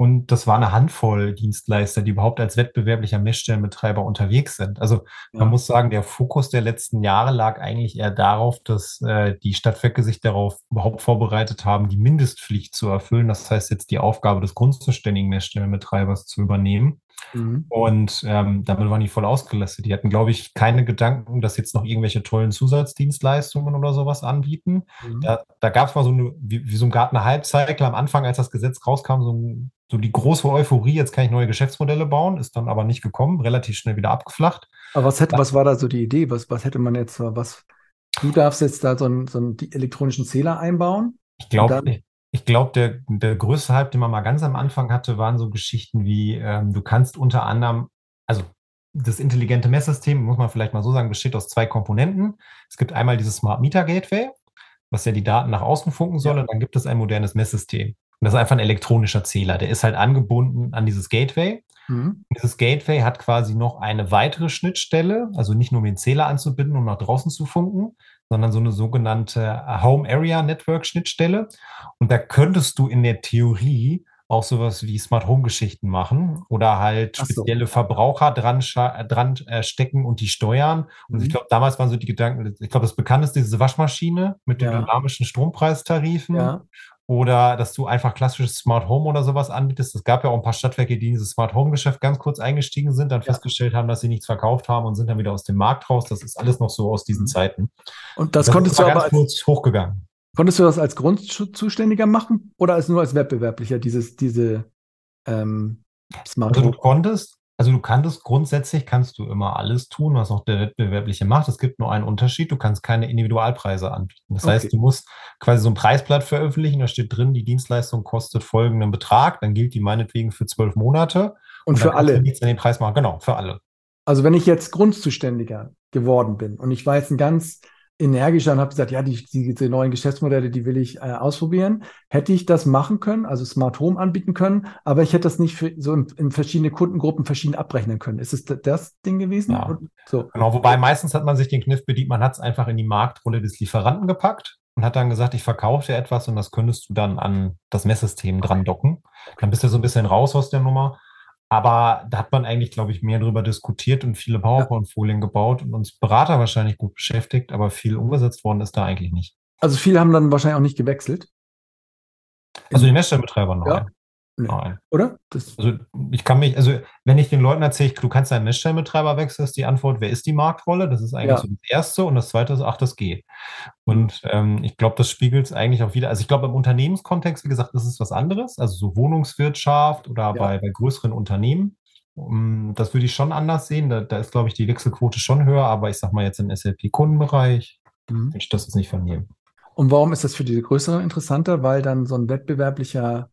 Und das war eine Handvoll Dienstleister, die überhaupt als wettbewerblicher Messstellenbetreiber unterwegs sind. Also man muss sagen, der Fokus der letzten Jahre lag eigentlich eher darauf, dass äh, die Stadtwerke sich darauf überhaupt vorbereitet haben, die Mindestpflicht zu erfüllen. Das heißt jetzt die Aufgabe des grundzuständigen Messstellenbetreibers zu übernehmen. Mhm. Und ähm, damit waren die voll ausgelastet. Die hatten, glaube ich, keine Gedanken, dass jetzt noch irgendwelche tollen Zusatzdienstleistungen oder sowas anbieten. Mhm. Da, da gab es mal so eine, wie, wie so ein Gartner Halbcycle am Anfang, als das Gesetz rauskam, so, so die große Euphorie, jetzt kann ich neue Geschäftsmodelle bauen, ist dann aber nicht gekommen, relativ schnell wieder abgeflacht. Aber was hätte, was war da so die Idee? Was, was hätte man jetzt, was, du darfst jetzt da so einen, so einen elektronischen Zähler einbauen? Ich glaube, ich glaube, der, der größte Hype, den man mal ganz am Anfang hatte, waren so Geschichten wie, ähm, du kannst unter anderem, also das intelligente Messsystem, muss man vielleicht mal so sagen, besteht aus zwei Komponenten. Es gibt einmal dieses Smart Meter Gateway, was ja die Daten nach außen funken soll, ja. und dann gibt es ein modernes Messsystem. Und das ist einfach ein elektronischer Zähler. Der ist halt angebunden an dieses Gateway. Mhm. Dieses Gateway hat quasi noch eine weitere Schnittstelle, also nicht nur um den Zähler anzubinden, um nach draußen zu funken, sondern so eine sogenannte Home Area Network Schnittstelle. Und da könntest du in der Theorie auch sowas wie Smart Home Geschichten machen oder halt so. spezielle Verbraucher dran, dran äh, stecken und die steuern. Und mhm. ich glaube, damals waren so die Gedanken, ich glaube, das bekannteste ist diese Waschmaschine mit den ja. dynamischen Strompreistarifen. Ja. Oder dass du einfach klassisches Smart Home oder sowas anbietest. Es gab ja auch ein paar Stadtwerke, die in dieses Smart Home Geschäft ganz kurz eingestiegen sind, dann ja. festgestellt haben, dass sie nichts verkauft haben und sind dann wieder aus dem Markt raus. Das ist alles noch so aus diesen mhm. Zeiten. Und das, das konntest du aber kurz hochgegangen. Konntest du das als Grundzuständiger machen oder als nur als Wettbewerblicher, dieses, diese ähm, Smart Home? Also du konntest, also du kannst grundsätzlich kannst du immer alles tun, was auch der Wettbewerbliche macht. Es gibt nur einen Unterschied, du kannst keine Individualpreise anbieten. Das okay. heißt, du musst quasi so ein Preisblatt veröffentlichen, da steht drin, die Dienstleistung kostet folgenden Betrag, dann gilt die meinetwegen für zwölf Monate. Und, und für alle. Nichts an den Preis machen. Genau, für alle. Also wenn ich jetzt Grundzuständiger geworden bin und ich jetzt ein ganz energischer und habe gesagt, ja, die, diese neuen Geschäftsmodelle, die will ich äh, ausprobieren. Hätte ich das machen können, also Smart Home anbieten können, aber ich hätte das nicht für, so in, in verschiedene Kundengruppen verschieden abrechnen können. Ist es das Ding gewesen? Ja. So. Genau, wobei meistens hat man sich den Kniff bedient, man hat es einfach in die Marktrolle des Lieferanten gepackt und hat dann gesagt, ich verkaufe dir etwas und das könntest du dann an das Messsystem dran docken. Dann bist du so ein bisschen raus aus der Nummer. Aber da hat man eigentlich, glaube ich, mehr darüber diskutiert und viele PowerPoint-Folien gebaut und uns Berater wahrscheinlich gut beschäftigt, aber viel umgesetzt worden ist da eigentlich nicht. Also viele haben dann wahrscheinlich auch nicht gewechselt. Also die Messstellenbetreiber noch. Ja. Nein. Oder? Das also ich kann mich, also wenn ich den Leuten erzähle, du kannst deinen Messstellenbetreiber wechseln, ist die Antwort, wer ist die Marktrolle? Das ist eigentlich ja. so das Erste und das Zweite ist, ach, das geht. Und ähm, ich glaube, das spiegelt es eigentlich auch wieder. Also ich glaube, im Unternehmenskontext, wie gesagt, das ist was anderes. Also so Wohnungswirtschaft oder ja. bei, bei größeren Unternehmen. Das würde ich schon anders sehen. Da, da ist, glaube ich, die Wechselquote schon höher, aber ich sag mal jetzt im SLP-Kundenbereich, mhm. ich das jetzt nicht vernehmen. Und warum ist das für die größere interessanter? Weil dann so ein wettbewerblicher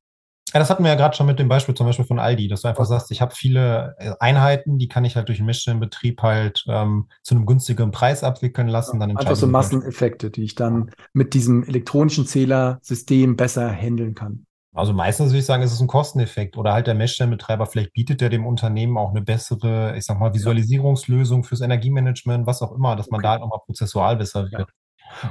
ja, das hatten wir ja gerade schon mit dem Beispiel zum Beispiel von Aldi, dass du einfach sagst, ich habe viele äh, Einheiten, die kann ich halt durch den Mischstellenbetrieb halt ähm, zu einem günstigeren Preis abwickeln lassen. Dann einfach so Masseneffekte, die ich dann mit diesem elektronischen Zählersystem besser handeln kann. Also meistens würde ich sagen, ist es ein Kosteneffekt oder halt der Messstellenbetreiber, vielleicht bietet er dem Unternehmen auch eine bessere, ich sag mal, Visualisierungslösung fürs Energiemanagement, was auch immer, dass man okay. da halt nochmal prozessual besser wird.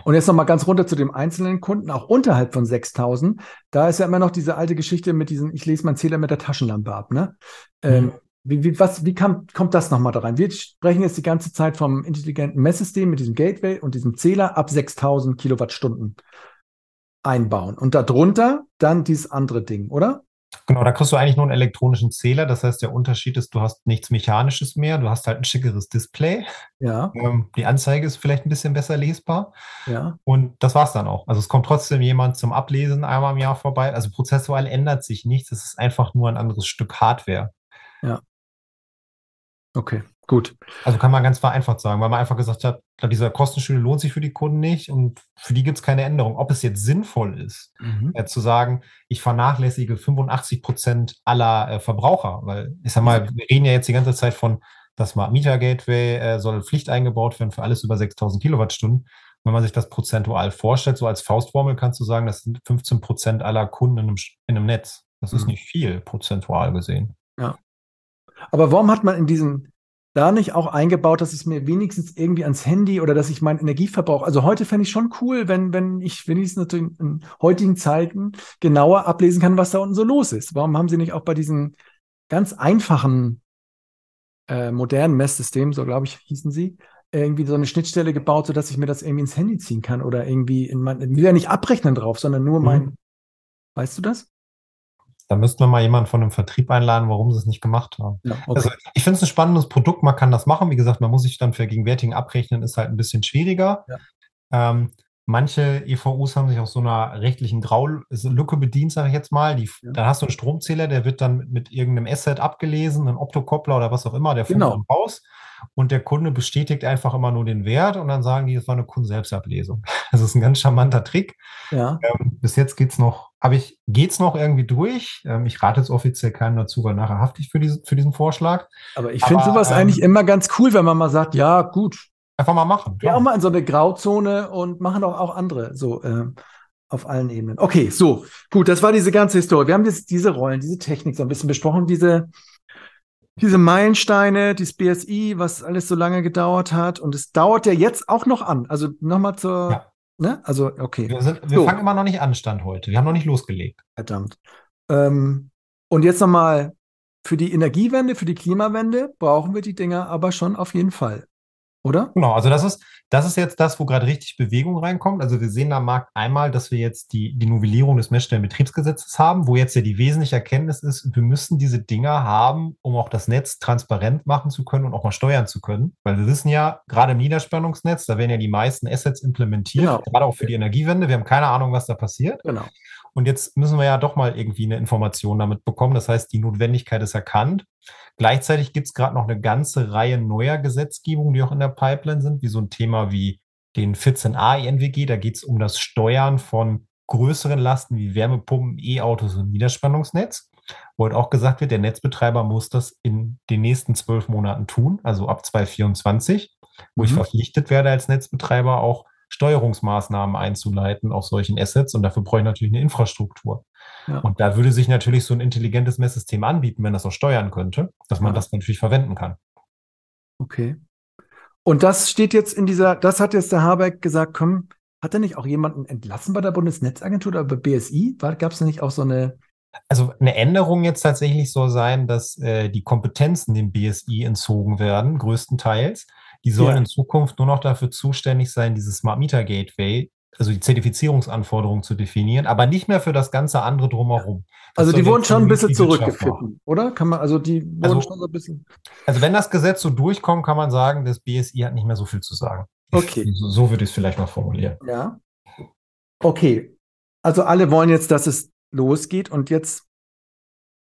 Und jetzt nochmal ganz runter zu dem einzelnen Kunden, auch unterhalb von 6000. Da ist ja immer noch diese alte Geschichte mit diesen, ich lese meinen Zähler mit der Taschenlampe ab. Ne? Ähm, mhm. wie, wie, was, wie kam, kommt das nochmal da rein? Wir sprechen jetzt die ganze Zeit vom intelligenten Messsystem mit diesem Gateway und diesem Zähler ab 6000 Kilowattstunden einbauen. Und darunter dann dieses andere Ding, oder? Genau, da kriegst du eigentlich nur einen elektronischen Zähler. Das heißt, der Unterschied ist, du hast nichts Mechanisches mehr, du hast halt ein schickeres Display. Ja. Ähm, die Anzeige ist vielleicht ein bisschen besser lesbar. Ja. Und das war's dann auch. Also es kommt trotzdem jemand zum Ablesen einmal im Jahr vorbei. Also prozessual ändert sich nichts. Es ist einfach nur ein anderes Stück Hardware. Ja. Okay, gut. Also kann man ganz vereinfacht sagen, weil man einfach gesagt hat, dieser Kostenstudie lohnt sich für die Kunden nicht und für die gibt es keine Änderung. Ob es jetzt sinnvoll ist, mhm. äh, zu sagen, ich vernachlässige 85 Prozent aller äh, Verbraucher, weil ich sag mal, wir reden ja jetzt die ganze Zeit von, das Smart Meter Gateway äh, soll Pflicht eingebaut werden für alles über 6000 Kilowattstunden. Wenn man sich das prozentual vorstellt, so als Faustformel kannst du sagen, das sind 15 Prozent aller Kunden in einem, in einem Netz. Das mhm. ist nicht viel prozentual gesehen. Ja. Aber warum hat man in diesem da nicht auch eingebaut, dass es mir wenigstens irgendwie ans Handy oder dass ich meinen Energieverbrauch, also heute fände ich schon cool, wenn, wenn ich wenigstens in heutigen Zeiten genauer ablesen kann, was da unten so los ist. Warum haben sie nicht auch bei diesen ganz einfachen äh, modernen Messsystemen, so glaube ich, hießen sie, irgendwie so eine Schnittstelle gebaut, sodass ich mir das irgendwie ins Handy ziehen kann oder irgendwie in mein, will ja nicht abrechnen drauf, sondern nur mein, mhm. weißt du das? Da müssten wir mal jemanden von einem Vertrieb einladen, warum sie es nicht gemacht haben. Ja, okay. Also ich finde es ein spannendes Produkt, man kann das machen. Wie gesagt, man muss sich dann vergegenwärtigen, abrechnen ist halt ein bisschen schwieriger. Ja. Ähm, manche EVUs haben sich auf so einer rechtlichen Graulücke bedient, sage ich jetzt mal. Die, ja. Dann hast du einen Stromzähler, der wird dann mit irgendeinem Asset abgelesen, ein Optokoppler oder was auch immer, der funkt genau. raus und der Kunde bestätigt einfach immer nur den Wert und dann sagen die, das war eine Kundenselbstablesung. <laughs> Das ist ein ganz charmanter Trick. Ja. Ähm, bis jetzt geht's noch, habe ich, geht's noch irgendwie durch. Ähm, ich rate jetzt offiziell keinen dazu, weil nachher haftig für, diese, für diesen Vorschlag. Aber ich finde sowas ähm, eigentlich immer ganz cool, wenn man mal sagt, ja, gut. Einfach mal machen. Ja, auch mal in so eine Grauzone und machen auch, auch andere so äh, auf allen Ebenen. Okay, so, gut, das war diese ganze Historie. Wir haben jetzt diese Rollen, diese Technik so ein bisschen besprochen, diese diese Meilensteine, dieses BSI, was alles so lange gedauert hat. Und es dauert ja jetzt auch noch an. Also nochmal zur. Ja. Ne? Also, okay. Wir, sind, wir so. fangen immer noch nicht an, Stand heute. Wir haben noch nicht losgelegt. Verdammt. Ähm, und jetzt nochmal, für die Energiewende, für die Klimawende brauchen wir die Dinger aber schon auf jeden Fall oder? Genau, also das ist, das ist jetzt das, wo gerade richtig Bewegung reinkommt. Also wir sehen am Markt einmal, dass wir jetzt die, die Novellierung des Messstellenbetriebsgesetzes haben, wo jetzt ja die wesentliche Erkenntnis ist, wir müssen diese Dinger haben, um auch das Netz transparent machen zu können und auch mal steuern zu können. Weil wir wissen ja, gerade im Niederspannungsnetz, da werden ja die meisten Assets implementiert, genau. gerade auch für die Energiewende. Wir haben keine Ahnung, was da passiert. Genau. Und jetzt müssen wir ja doch mal irgendwie eine Information damit bekommen. Das heißt, die Notwendigkeit ist erkannt. Gleichzeitig gibt es gerade noch eine ganze Reihe neuer Gesetzgebungen, die auch in der Pipeline sind, wie so ein Thema wie den 14a INWG. Da geht es um das Steuern von größeren Lasten wie Wärmepumpen, E-Autos und Niederspannungsnetz. Wo halt auch gesagt wird, der Netzbetreiber muss das in den nächsten zwölf Monaten tun, also ab 2024, wo mhm. ich verpflichtet werde als Netzbetreiber auch Steuerungsmaßnahmen einzuleiten auf solchen Assets. Und dafür brauche ich natürlich eine Infrastruktur. Ja. Und da würde sich natürlich so ein intelligentes Messsystem anbieten, wenn das auch steuern könnte, dass man ja. das natürlich verwenden kann. Okay. Und das steht jetzt in dieser, das hat jetzt der Habeck gesagt, komm, hat er nicht auch jemanden entlassen bei der Bundesnetzagentur oder bei BSI? Gab es da nicht auch so eine also eine Änderung jetzt tatsächlich soll sein, dass äh, die Kompetenzen dem BSI entzogen werden, größtenteils. Die sollen ja. in Zukunft nur noch dafür zuständig sein, dieses Smart Meter Gateway also die Zertifizierungsanforderungen zu definieren, aber nicht mehr für das ganze andere drumherum. Das also die wurden schon ein bisschen zurückgeführt, oder? Kann man, also die wurden also, schon so ein bisschen. Also wenn das Gesetz so durchkommt, kann man sagen, das BSI hat nicht mehr so viel zu sagen. Okay. So, so würde ich es vielleicht mal formulieren. Ja. Okay. Also alle wollen jetzt, dass es losgeht und jetzt,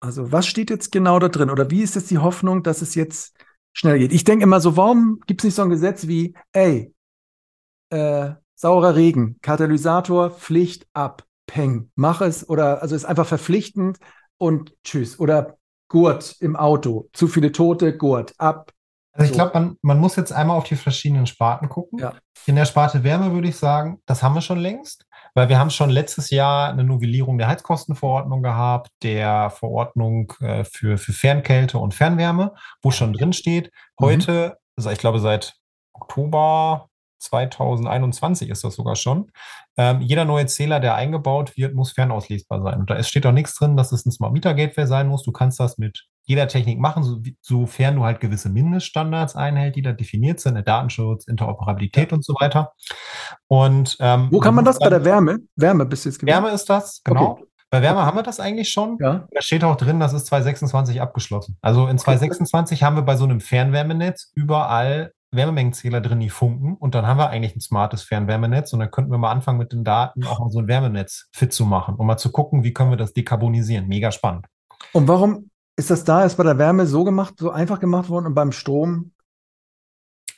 also was steht jetzt genau da drin? Oder wie ist jetzt die Hoffnung, dass es jetzt schnell geht? Ich denke immer so, warum gibt es nicht so ein Gesetz wie, ey, äh, saurer Regen, Katalysator, Pflicht ab, Peng, mach es oder also ist einfach verpflichtend und tschüss. Oder Gurt im Auto, zu viele Tote, Gurt, ab. Also ich glaube, man, man muss jetzt einmal auf die verschiedenen Sparten gucken. Ja. In der Sparte Wärme würde ich sagen, das haben wir schon längst, weil wir haben schon letztes Jahr eine Novellierung der Heizkostenverordnung gehabt, der Verordnung äh, für, für Fernkälte und Fernwärme, wo schon drin steht, mhm. heute, mhm. also ich glaube seit Oktober 2021 ist das sogar schon. Ähm, jeder neue Zähler, der eingebaut wird, muss fernauslesbar sein. Und da steht auch nichts drin, dass es ein Smart Meter Gateway sein muss. Du kannst das mit jeder Technik machen, so, sofern du halt gewisse Mindeststandards einhält, die da definiert sind, Datenschutz, Interoperabilität ja. und so weiter. Und ähm, wo kann man das bei der Wärme? Wärme bist du jetzt gewesen? Wärme ist das, genau. Okay. Bei Wärme haben wir das eigentlich schon. Ja. Da steht auch drin, das ist 2026 abgeschlossen. Also in 2026 haben wir bei so einem Fernwärmenetz überall Wärmemengenzähler drin, die funken. Und dann haben wir eigentlich ein smartes Fernwärmenetz. Und dann könnten wir mal anfangen, mit den Daten auch mal so ein Wärmenetz fit zu machen, um mal zu gucken, wie können wir das dekarbonisieren. Mega spannend. Und warum ist das da erst bei der Wärme so gemacht, so einfach gemacht worden und beim Strom?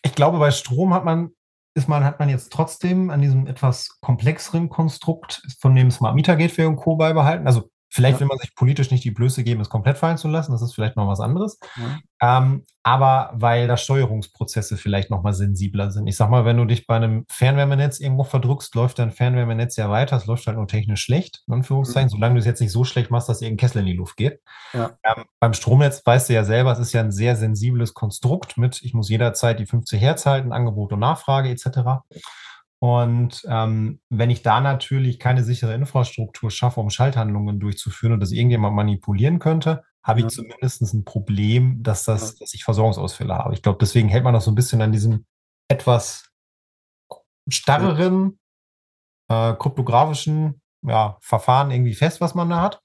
Ich glaube, bei Strom hat man, ist man, hat man jetzt trotzdem an diesem etwas komplexeren Konstrukt von dem Smart Meter Gateway und Co. beibehalten. Also Vielleicht ja. will man sich politisch nicht die Blöße geben, es komplett fallen zu lassen. Das ist vielleicht noch was anderes. Ja. Ähm, aber weil da Steuerungsprozesse vielleicht noch mal sensibler sind. Ich sag mal, wenn du dich bei einem Fernwärmenetz irgendwo verdrückst, läuft dein Fernwärmenetz ja weiter. Es läuft halt nur technisch schlecht, in Anführungszeichen, mhm. solange du es jetzt nicht so schlecht machst, dass irgendein Kessel in die Luft geht. Ja. Ähm, beim Stromnetz weißt du ja selber, es ist ja ein sehr sensibles Konstrukt mit, ich muss jederzeit die 50 Hertz halten, Angebot und Nachfrage etc. Und ähm, wenn ich da natürlich keine sichere Infrastruktur schaffe, um Schalthandlungen durchzuführen und das irgendjemand manipulieren könnte, habe ja. ich zumindest ein Problem, dass, das, dass ich Versorgungsausfälle habe. Ich glaube, deswegen hält man noch so ein bisschen an diesem etwas starreren, äh, kryptografischen ja, Verfahren irgendwie fest, was man da hat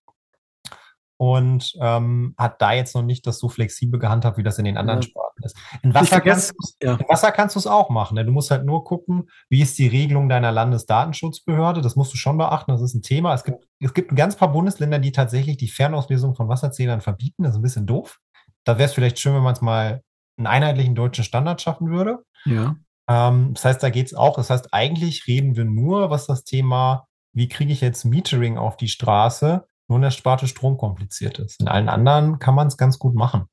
und ähm, hat da jetzt noch nicht das so flexibel gehandhabt, wie das in den anderen ja. Sparten ist. In Wasser, kannst, ja. in Wasser kannst du es auch machen. Ne? Du musst halt nur gucken, wie ist die Regelung deiner Landesdatenschutzbehörde. Das musst du schon beachten, das ist ein Thema. Es gibt, es gibt ein ganz paar Bundesländer, die tatsächlich die Fernauslesung von Wasserzählern verbieten. Das ist ein bisschen doof. Da wäre es vielleicht schön, wenn man es mal einen einheitlichen deutschen Standard schaffen würde. Ja. Ähm, das heißt, da geht es auch. Das heißt, eigentlich reden wir nur, was das Thema, wie kriege ich jetzt Metering auf die Straße, nur in der Sparte Strom kompliziert ist. In allen anderen kann man es ganz gut machen.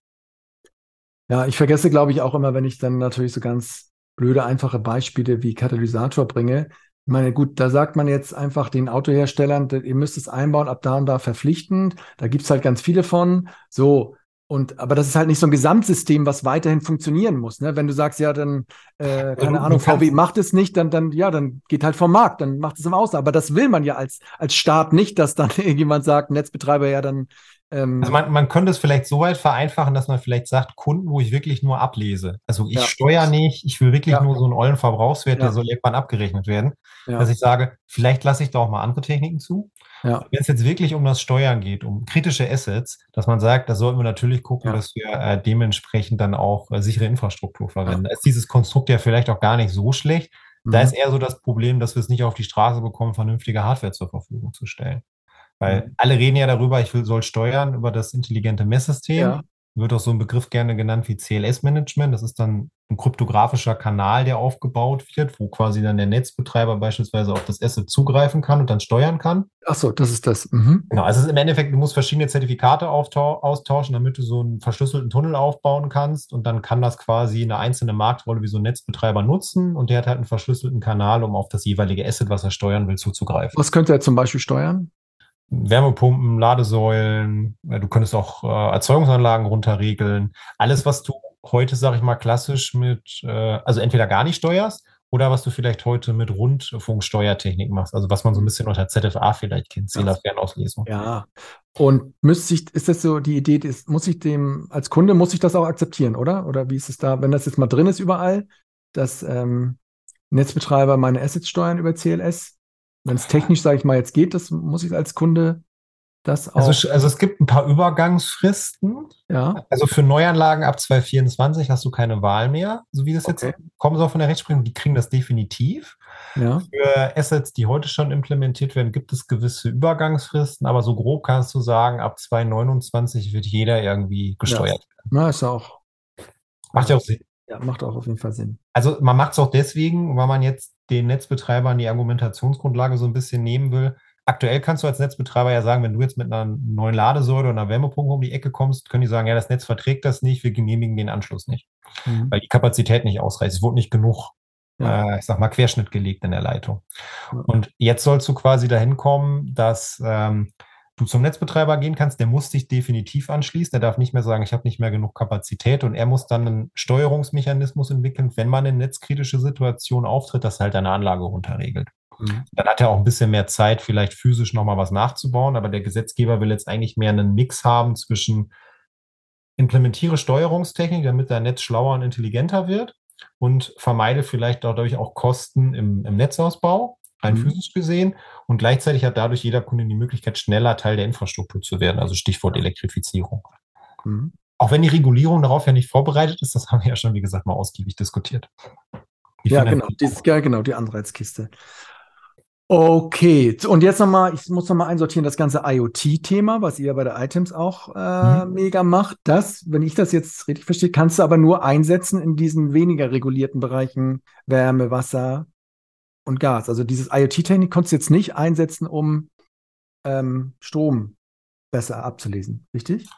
Ja, ich vergesse, glaube ich, auch immer, wenn ich dann natürlich so ganz blöde, einfache Beispiele wie Katalysator bringe. Ich meine, gut, da sagt man jetzt einfach den Autoherstellern, ihr müsst es einbauen, ab da und da verpflichtend. Da gibt es halt ganz viele von. So, und aber das ist halt nicht so ein Gesamtsystem, was weiterhin funktionieren muss. Ne? Wenn du sagst, ja, dann, äh, keine Ahnung, VW macht es nicht, dann, dann, ja, dann geht halt vom Markt, dann macht es im Außen. Aber das will man ja als, als Staat nicht, dass dann <laughs> irgendjemand sagt, Netzbetreiber, ja, dann. Ähm, also man, man könnte es vielleicht so weit vereinfachen, dass man vielleicht sagt, Kunden, wo ich wirklich nur ablese. Also ich ja. steuere nicht, ich will wirklich ja. nur so einen ollen Verbrauchswert, ja. der soll irgendwann abgerechnet werden. Dass ich sage, vielleicht lasse ich da auch mal andere Techniken zu. Wenn es jetzt wirklich um das Steuern geht, um kritische Assets, dass man sagt, da sollten wir natürlich gucken, dass wir äh, dementsprechend dann auch äh, sichere Infrastruktur verwenden. Da ist dieses Konstrukt ja vielleicht auch gar nicht so schlecht. Mhm. Da ist eher so das Problem, dass wir es nicht auf die Straße bekommen, vernünftige Hardware zur Verfügung zu stellen. Weil mhm. alle reden ja darüber, ich will, soll steuern über das intelligente Messsystem. Ja wird auch so ein Begriff gerne genannt wie CLS-Management. Das ist dann ein kryptografischer Kanal, der aufgebaut wird, wo quasi dann der Netzbetreiber beispielsweise auf das Asset zugreifen kann und dann steuern kann. Ach so, das ist das. Mhm. Genau, also im Endeffekt, du musst verschiedene Zertifikate austauschen, damit du so einen verschlüsselten Tunnel aufbauen kannst und dann kann das quasi eine einzelne Marktrolle wie so ein Netzbetreiber nutzen und der hat halt einen verschlüsselten Kanal, um auf das jeweilige Asset, was er steuern will, zuzugreifen. Was könnte er zum Beispiel steuern? Wärmepumpen, Ladesäulen, du könntest auch äh, Erzeugungsanlagen runterregeln. Alles, was du heute, sage ich mal, klassisch mit, äh, also entweder gar nicht steuerst oder was du vielleicht heute mit Rundfunksteuertechnik machst, also was man so ein bisschen unter ZFA vielleicht kennt, Zählerfernauslesung. Ja. Und müsste ich, ist das so die Idee, ist, muss ich dem, als Kunde muss ich das auch akzeptieren, oder? Oder wie ist es da, wenn das jetzt mal drin ist überall, dass ähm, Netzbetreiber meine Assets steuern über CLS? Wenn es technisch, sage ich mal, jetzt geht, das muss ich als Kunde das auch. Also, also, es gibt ein paar Übergangsfristen. Ja. Also für Neuanlagen ab 2024 hast du keine Wahl mehr, so wie das okay. jetzt kommen soll von der Rechtsprechung. Die kriegen das definitiv. Ja. Für Assets, die heute schon implementiert werden, gibt es gewisse Übergangsfristen, aber so grob kannst du sagen, ab 2029 wird jeder irgendwie gesteuert. Ja. Na, ist auch. Macht ja auch Sinn. Ja, macht auch auf jeden Fall Sinn. Also man macht es auch deswegen, weil man jetzt den Netzbetreibern die Argumentationsgrundlage so ein bisschen nehmen will. Aktuell kannst du als Netzbetreiber ja sagen, wenn du jetzt mit einer neuen Ladesäule oder einer Wärmepumpe um die Ecke kommst, können die sagen, ja, das Netz verträgt das nicht, wir genehmigen den Anschluss nicht, mhm. weil die Kapazität nicht ausreicht. Es wurde nicht genug, ja. äh, ich sag mal, Querschnitt gelegt in der Leitung. Ja. Und jetzt sollst du quasi dahin kommen, dass ähm, du zum Netzbetreiber gehen kannst, der muss dich definitiv anschließen. Der darf nicht mehr sagen, ich habe nicht mehr genug Kapazität und er muss dann einen Steuerungsmechanismus entwickeln, wenn man eine netzkritische Situation auftritt, dass halt deine Anlage runterregelt. Mhm. Dann hat er auch ein bisschen mehr Zeit, vielleicht physisch nochmal was nachzubauen, aber der Gesetzgeber will jetzt eigentlich mehr einen Mix haben zwischen implementiere Steuerungstechnik, damit dein Netz schlauer und intelligenter wird und vermeide vielleicht dadurch auch Kosten im, im Netzausbau rein Mhm. physisch gesehen. Und gleichzeitig hat dadurch jeder Kunde die Möglichkeit, schneller Teil der Infrastruktur zu werden. Also Stichwort Elektrifizierung. Mhm. Auch wenn die Regulierung darauf ja nicht vorbereitet ist, das haben wir ja schon, wie gesagt, mal ausgiebig diskutiert. Die Ja, genau, dies, ja, genau, die Anreizkiste. Okay, und jetzt nochmal, ich muss nochmal einsortieren, das ganze IoT-Thema, was ihr bei der Items auch äh, Mhm. mega macht. Das, wenn ich das jetzt richtig verstehe, kannst du aber nur einsetzen in diesen weniger regulierten Bereichen Wärme, Wasser und Gas. Also dieses IoT-Technik konntest du jetzt nicht einsetzen, um ähm, Strom besser abzulesen, richtig?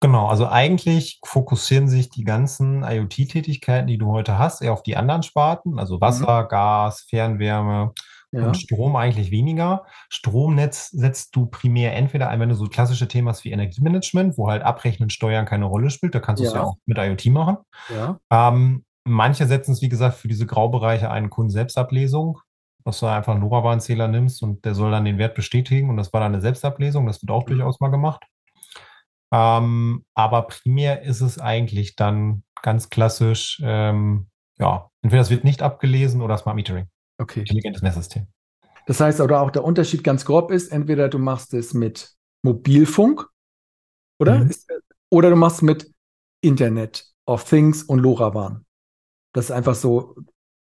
Genau, also eigentlich fokussieren sich die ganzen IoT-Tätigkeiten, die du heute hast, eher auf die anderen Sparten, also Wasser, Gas, Fernwärme Ja. und Strom eigentlich weniger. Stromnetz setzt du primär entweder ein, wenn du so klassische Themen hast wie Energiemanagement, wo halt Abrechnen, Steuern keine Rolle spielt, da kannst du es Ja. ja auch mit IoT machen. Ja. Ähm, manche setzen es, wie gesagt, für diese Graubereiche einen Kunden-Selbstablesung, dass du einfach einen LoRaWAN-Zähler nimmst und der soll dann den Wert bestätigen und das war dann eine Selbstablesung, das wird auch Mhm. durchaus mal gemacht. Ähm, aber primär ist es eigentlich dann ganz klassisch, ähm, ja, entweder es wird nicht abgelesen oder Smart Metering, Okay. intelligentes Messsystem. Das heißt, oder auch der Unterschied ganz grob ist, entweder du machst es mit Mobilfunk, oder? Mhm. Oder du machst mit Internet of Things und LoRaWAN. Das ist einfach so,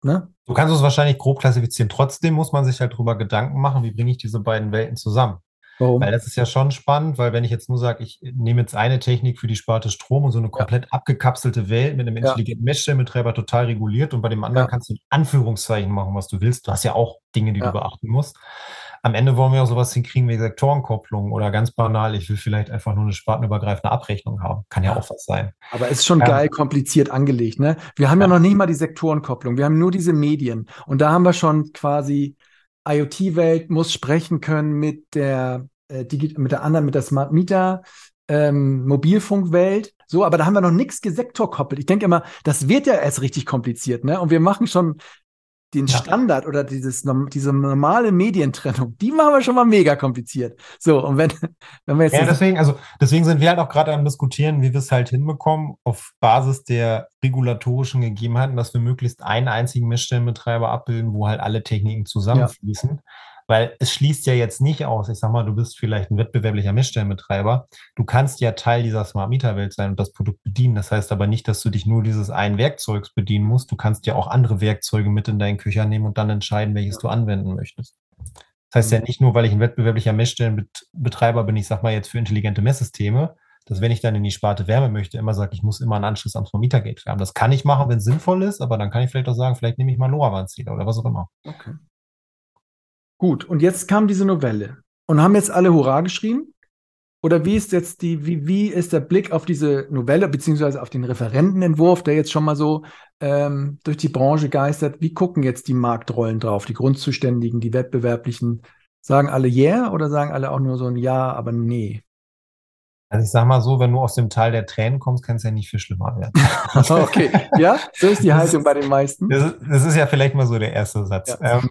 ne? Du kannst es wahrscheinlich grob klassifizieren. Trotzdem muss man sich halt drüber Gedanken machen, wie bringe ich diese beiden Welten zusammen. Warum? Weil das ist ja schon spannend, weil wenn ich jetzt nur sage, ich nehme jetzt eine Technik für die Sparte Strom und so eine komplett abgekapselte Welt mit einem Ja. intelligenten Messstellenbetreiber total reguliert und bei dem anderen Ja. kannst du in Anführungszeichen machen, was du willst. Du hast ja auch Dinge, die Ja. du beachten musst. Am Ende wollen wir auch sowas hinkriegen wie Sektorenkopplung oder ganz banal, ich will vielleicht einfach nur eine spartenübergreifende Abrechnung haben. Kann ja auch was sein. Aber es ist schon Ja. geil kompliziert angelegt, ne? Wir haben ja. Ja. noch nicht mal die Sektorenkopplung. Wir haben nur diese Medien. Und da haben wir schon quasi IoT-Welt muss sprechen können mit der, äh, mit der anderen, mit der Smart Meter, ähm, Mobilfunkwelt. So, aber da haben wir noch nichts gesektorkoppelt. Ich denke immer, das wird ja erst richtig kompliziert, ne? Und wir machen schon den Ja. Standard oder dieses, diese normale Medientrennung, die machen wir schon mal mega kompliziert. So, und wenn, <laughs> wenn wir jetzt Ja, deswegen, also deswegen sind wir halt auch gerade am diskutieren, wie wir es halt hinbekommen, auf Basis der regulatorischen Gegebenheiten, dass wir möglichst einen einzigen Messstellenbetreiber abbilden, wo halt alle Techniken zusammenfließen. Weil es schließt ja jetzt nicht aus, ich sag mal, du bist vielleicht ein wettbewerblicher Messstellenbetreiber. Du kannst ja Teil dieser Smart Meter Welt sein und das Produkt bedienen. Das heißt aber nicht, dass du dich nur dieses einen Werkzeugs bedienen musst. Du kannst ja auch andere Werkzeuge mit in deinen Köcher nehmen und dann entscheiden, welches du anwenden möchtest. Das heißt ja nicht nur, weil ich ein wettbewerblicher Messstellenbetreiber bin, ich sag mal jetzt für intelligente Messsysteme, dass wenn ich dann in die Sparte Wärme möchte, immer sage, ich muss immer einen Anschluss am Smart Meter Gate haben. Das kann ich machen, wenn es sinnvoll ist, aber dann kann ich vielleicht auch sagen, vielleicht nehme ich mal einen LoRaWAN-Zähler oder was auch immer. Okay. Gut, und jetzt kam diese Novelle. Und haben jetzt alle Hurra geschrien? Oder wie ist jetzt die, wie, wie ist der Blick auf diese Novelle, beziehungsweise auf den Referentenentwurf, der jetzt schon mal so ähm, durch die Branche geistert? Wie gucken jetzt die Marktrollen drauf, die Grundzuständigen, die Wettbewerblichen? Sagen alle yeah oder sagen alle auch nur so ein Ja, aber nee? Also ich sag mal so, wenn du aus dem Tal der Tränen kommst, kann es ja nicht viel schlimmer werden. <laughs> okay, ja, so ist die Haltung ist- bei den meisten. Das ist, das ist ja vielleicht mal so der erste Satz. Ja. Ähm,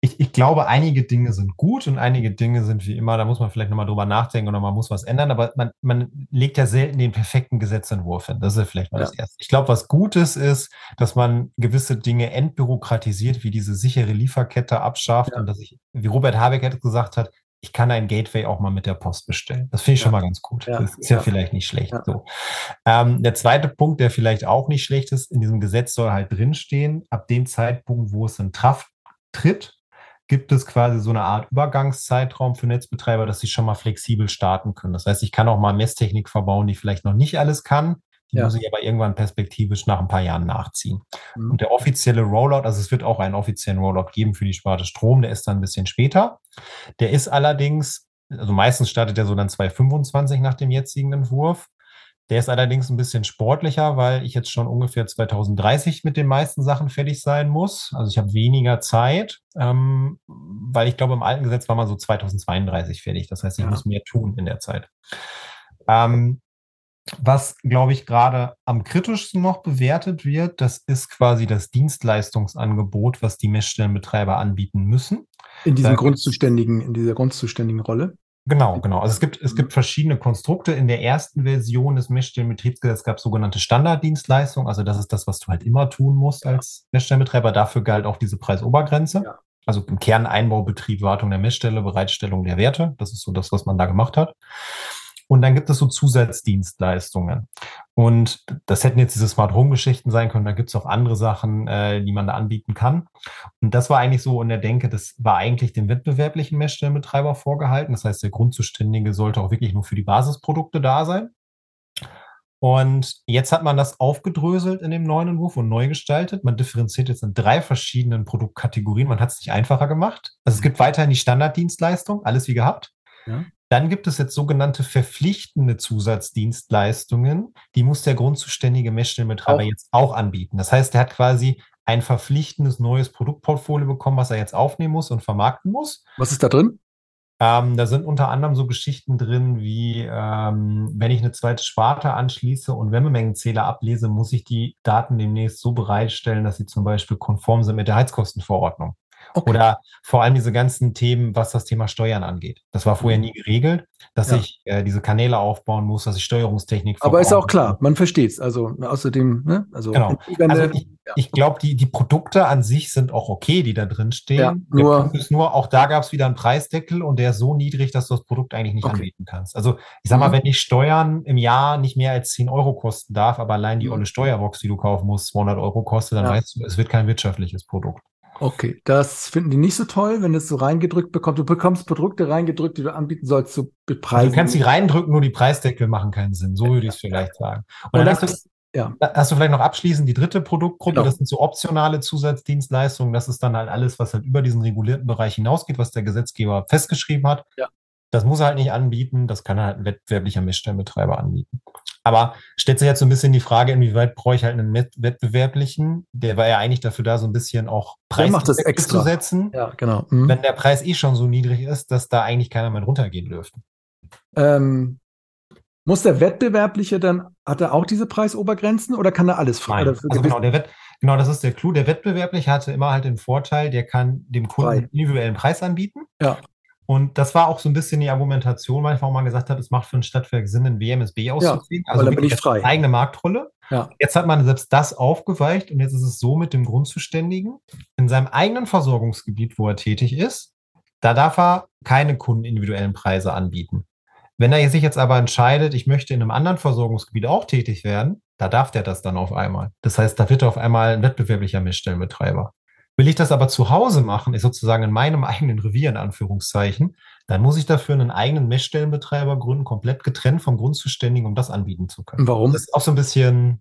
ich, ich glaube, einige Dinge sind gut und einige Dinge sind wie immer, da muss man vielleicht nochmal drüber nachdenken oder man muss was ändern, aber man, man legt ja selten den perfekten Gesetzentwurf hin. Das ist ja vielleicht mal Ja. das Erste. Ich glaube, was Gutes ist, dass man gewisse Dinge entbürokratisiert, wie diese sichere Lieferkette abschafft Ja. und dass ich, wie Robert Habeck gesagt hat, ich kann ein Gateway auch mal mit der Post bestellen. Das finde ich Ja. schon mal ganz gut. Ja. Das ist ja, Ja. vielleicht nicht schlecht. So. Ähm, der zweite Punkt, der vielleicht auch nicht schlecht ist, in diesem Gesetz soll halt drinstehen, ab dem Zeitpunkt, wo es in Kraft tritt, gibt es quasi so eine Art Übergangszeitraum für Netzbetreiber, dass sie schon mal flexibel starten können. Das heißt, ich kann auch mal Messtechnik verbauen, die vielleicht noch nicht alles kann. Die Ja. muss ich aber irgendwann perspektivisch nach ein paar Jahren nachziehen. Mhm. Und der offizielle Rollout, also es wird auch einen offiziellen Rollout geben für die Sparte Strom, der ist dann ein bisschen später. Der ist allerdings, also meistens startet der so dann 2025 nach dem jetzigen Entwurf. Der ist allerdings ein bisschen sportlicher, weil ich jetzt schon ungefähr 2030 mit den meisten Sachen fertig sein muss. Also ich habe weniger Zeit, ähm, weil ich glaube, im alten Gesetz war man so 2032 fertig. Das heißt, ich Ja. muss mehr tun in der Zeit. Ähm, was, glaube ich, gerade am kritischsten noch bewertet wird, das ist quasi das Dienstleistungsangebot, was die Messstellenbetreiber anbieten müssen. In diesem Da- Grundzuständigen, in dieser Grundzuständigen Rolle. Genau, genau. Also es gibt, es Mhm. gibt verschiedene Konstrukte. In der ersten Version des Messstellenbetriebsgesetzes gab es sogenannte Standarddienstleistungen. Also das ist das, was du halt immer tun musst als Messstellenbetreiber. Dafür galt auch diese Preisobergrenze. Ja. Also im Kern Einbaubetrieb, Wartung der Messstelle, Bereitstellung der Werte. Das ist so das, was man da gemacht hat. Und dann gibt es so Zusatzdienstleistungen. Und das hätten jetzt diese Smart Home Geschichten sein können. Da gibt es auch andere Sachen, äh, die man da anbieten kann. Und das war eigentlich so in der Denke, das war eigentlich dem wettbewerblichen Messstellenbetreiber vorgehalten. Das heißt, der Grundzuständige sollte auch wirklich nur für die Basisprodukte da sein. Und jetzt hat man das aufgedröselt in dem neuen Entwurf und neu gestaltet. Man differenziert jetzt in drei verschiedenen Produktkategorien. Man hat es nicht einfacher gemacht. Also es gibt weiterhin die Standarddienstleistung, alles wie gehabt. Ja. Dann gibt es jetzt sogenannte verpflichtende Zusatzdienstleistungen. Die muss der grundzuständige Messstellenbetreiber auch. jetzt auch anbieten. Das heißt, er hat quasi ein verpflichtendes neues Produktportfolio bekommen, was er jetzt aufnehmen muss und vermarkten muss. Was ist da drin? Ähm, da sind unter anderem so Geschichten drin, wie ähm, wenn ich eine zweite Sparte anschließe und Wärmemengenzähler ablese, muss ich die Daten demnächst so bereitstellen, dass sie zum Beispiel konform sind mit der Heizkostenverordnung. Okay. Oder vor allem diese ganzen Themen, was das Thema Steuern angeht. Das war vorher mhm. nie geregelt, dass ja. ich äh, diese Kanäle aufbauen muss, dass ich Steuerungstechnik. Aber ist auch klar, man versteht es. Also außerdem, ne? Also, genau. also ich, ja. ich glaube, die, die Produkte an sich sind auch okay, die da drin stehen. Ja, nur, nur, auch da gab es wieder einen Preisdeckel und der ist so niedrig, dass du das Produkt eigentlich nicht okay. anbieten kannst. Also ich sag mal, mhm. wenn ich Steuern im Jahr nicht mehr als 10 Euro kosten darf, aber allein die mhm. olle Steuerbox, die du kaufen musst, 200 Euro kostet, dann weißt du, es wird kein wirtschaftliches Produkt. Okay, das finden die nicht so toll, wenn es so reingedrückt bekommt. Du bekommst Produkte reingedrückt, die du anbieten sollst zu bepreisen. Du kannst sie reindrücken, nur die Preisdeckel machen keinen Sinn. So würde ich es vielleicht sagen. Und, Und dann, hast, du, ja. hast du vielleicht noch abschließend die dritte Produktgruppe. Genau. Das sind so optionale Zusatzdienstleistungen. Das ist dann halt alles, was halt über diesen regulierten Bereich hinausgeht, was der Gesetzgeber festgeschrieben hat. Ja. Das muss er halt nicht anbieten. Das kann halt ein wettbewerblicher Messstellenbetreiber anbieten. Aber stellt sich jetzt so ein bisschen die Frage, inwieweit brauche ich halt einen wettbewerblichen? Der war ja eigentlich dafür da, so ein bisschen auch Preis zu setzen. Ja, genau. Mhm. Wenn der Preis eh schon so niedrig ist, dass da eigentlich keiner mehr runtergehen dürfte. Ähm, muss der Wettbewerbliche dann, hat er auch diese Preisobergrenzen oder kann er alles frei? also genau, der Wett, genau, das ist der Clou. Der Wettbewerbliche hatte immer halt den Vorteil, der kann dem Kunden einen individuellen Preis anbieten. Ja. Und das war auch so ein bisschen die Argumentation, manchmal, wo man gesagt hat, es macht für ein Stadtwerk Sinn, ein WMSB auszuziehen. Ja, also dann bin ich frei. eigene Marktrolle. Ja. Jetzt hat man selbst das aufgeweicht und jetzt ist es so mit dem Grundzuständigen. In seinem eigenen Versorgungsgebiet, wo er tätig ist, da darf er keine kundenindividuellen Preise anbieten. Wenn er sich jetzt aber entscheidet, ich möchte in einem anderen Versorgungsgebiet auch tätig werden, da darf der das dann auf einmal. Das heißt, da wird er auf einmal ein wettbewerblicher Messstellenbetreiber. Will ich das aber zu Hause machen, ist sozusagen in meinem <laughs> eigenen Revier in Anführungszeichen, dann muss ich dafür einen eigenen Messstellenbetreiber gründen, komplett getrennt vom Grundzuständigen, um das anbieten zu können. Warum? Das ist auch so ein bisschen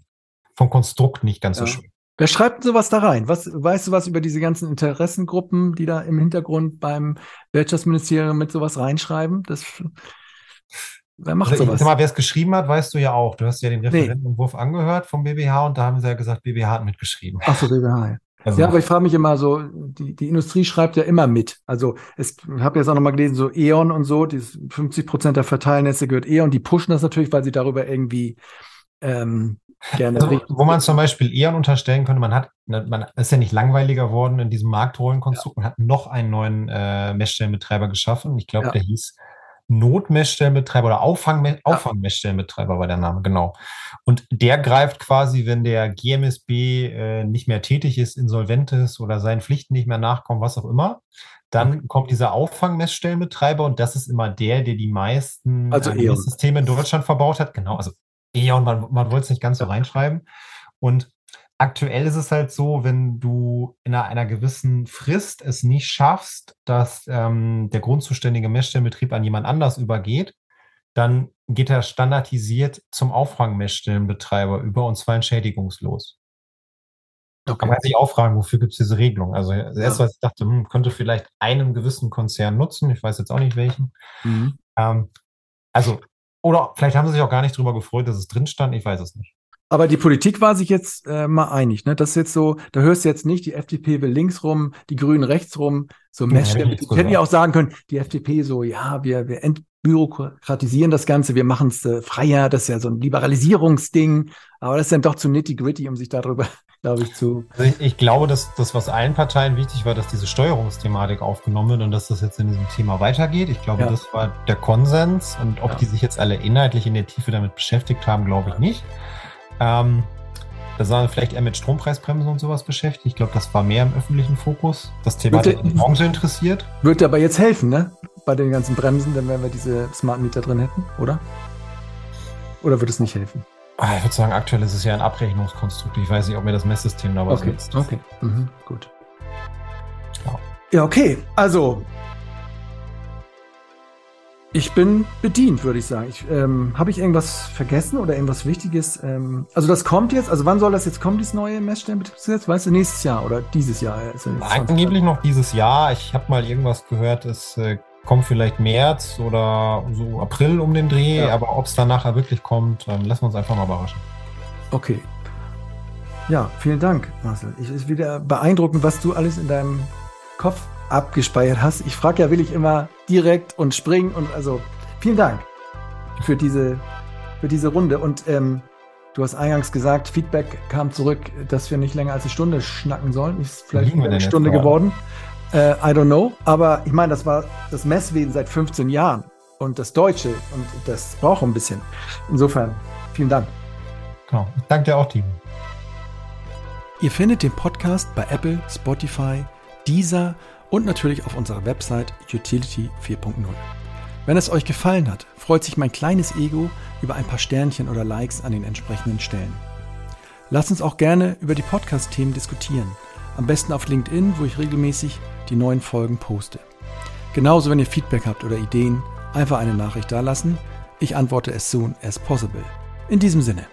vom Konstrukt nicht ganz ja. so schön. Wer schreibt sowas da rein? Was, weißt du was über diese ganzen Interessengruppen, die da im Hintergrund beim Wirtschaftsministerium mit sowas reinschreiben? Das, wer macht also sowas? Mal, wer es geschrieben hat, weißt du ja auch. Du hast ja den Referentenentwurf nee. angehört vom BBH und da haben sie ja gesagt, BBH hat mitgeschrieben. Ach so, BBH, ja. Also, ja, aber ich frage mich immer so, die, die Industrie schreibt ja immer mit. Also es, ich habe jetzt auch nochmal gelesen, so E.ON und so, die 50 Prozent der Verteilnetze gehört E.ON, die pushen das natürlich, weil sie darüber irgendwie ähm, gerne. Also, wo man zum Beispiel E.ON unterstellen könnte, man hat, ne, man ist ja nicht langweiliger worden in diesem Marktrollenkonstrukt, ja. man hat noch einen neuen äh, Messstellenbetreiber geschaffen. Ich glaube, ja. der hieß Notmessstellenbetreiber oder Auffang, Auffangmessstellenbetreiber war der Name, genau. Und der greift quasi, wenn der GMSB äh, nicht mehr tätig ist, insolvent ist oder seinen Pflichten nicht mehr nachkommt, was auch immer, dann okay. kommt dieser Auffangmessstellenbetreiber und das ist immer der, der die meisten also äh, Systeme in Deutschland verbaut hat. Genau, also E.ON, man, man wollte es nicht ganz so reinschreiben. Und aktuell ist es halt so, wenn du in einer, einer gewissen Frist es nicht schaffst, dass ähm, der grundzuständige Messstellenbetrieb an jemand anders übergeht, dann geht er standardisiert zum Auffangmessstellenbetreiber über und zwar entschädigungslos. Okay. Man kann sich auch fragen, wofür gibt es diese Regelung? Also das erste, was ich dachte, hm, könnte vielleicht einen gewissen Konzern nutzen, ich weiß jetzt auch nicht welchen. Mhm. Ähm, also, oder vielleicht haben sie sich auch gar nicht darüber gefreut, dass es drin stand, ich weiß es nicht. Aber die Politik war sich jetzt äh, mal einig. Ne? Das ist jetzt so, da hörst du jetzt nicht, die FDP will links rum, die Grünen rechts rum, so Messstellen. Ja, hätten ja auch sagen können, die FDP so, ja, wir, wir entbürokratisieren das Ganze, wir machen es äh, freier, das ist ja so ein Liberalisierungsding. Aber das ist dann doch zu nitty-gritty, um sich darüber, <laughs> glaube ich, zu. Also ich, ich, glaube, dass das, was allen Parteien wichtig war, dass diese Steuerungsthematik aufgenommen wird und dass das jetzt in diesem Thema weitergeht. Ich glaube, ja. das war der Konsens. Und ob ja. die sich jetzt alle inhaltlich in der Tiefe damit beschäftigt haben, glaube ich nicht. Ähm, Da waren vielleicht eher mit Strompreisbremsen und sowas beschäftigt. Ich glaube, das war mehr im öffentlichen Fokus. Das Thema hat die Branche interessiert. Würde aber jetzt helfen, ne? Bei den ganzen Bremsen, dann wenn wir diese Smart Meter drin hätten, oder? Oder würde es nicht helfen? Ah, ich würde sagen, aktuell ist es ja ein Abrechnungskonstrukt. Ich weiß nicht, ob mir das Messsystem da was okay. nützt. Okay, mhm. gut. Ja. ja, okay. Also, ich bin bedient, würde ich sagen. Ich, ähm, Habe ich irgendwas vergessen oder irgendwas Wichtiges? Ähm, also das kommt jetzt, also wann soll das jetzt kommen, dieses neue Messstellenbetriebsgesetz? Weißt du, nächstes Jahr oder dieses Jahr? Also Angeblich noch dieses Jahr. Ich habe mal irgendwas gehört, es äh, kommt vielleicht März oder so April um den Dreh, ja. aber ob es dann nachher wirklich kommt, ähm, lassen wir uns einfach mal überraschen. Okay. Ja, vielen Dank, Marcel. Ich ist wieder beeindruckend, was du alles in deinem Kopf abgespeichert hast. Ich frage ja will ich immer direkt und springen und also vielen Dank für diese, für diese Runde. Und ähm, du hast eingangs gesagt, Feedback kam zurück, dass wir nicht länger als eine Stunde schnacken sollen. Ist vielleicht eine Stunde geworden. Äh, I don't know. Aber ich meine, das war das Messwesen seit 15 Jahren und das Deutsche und das braucht ein bisschen. Insofern, vielen Dank. Genau. Ich danke dir auch, Team. Ihr findet den Podcast bei Apple, Spotify, Deezer und natürlich auf unserer Website Utility 4.0. Wenn es euch gefallen hat, freut sich mein kleines Ego über ein paar Sternchen oder Likes an den entsprechenden Stellen. Lasst uns auch gerne über die Podcast-Themen diskutieren. Am besten auf LinkedIn, wo ich regelmäßig die neuen Folgen poste. Genauso, wenn ihr Feedback habt oder Ideen, einfach eine Nachricht dalassen. Ich antworte as soon as possible. In diesem Sinne.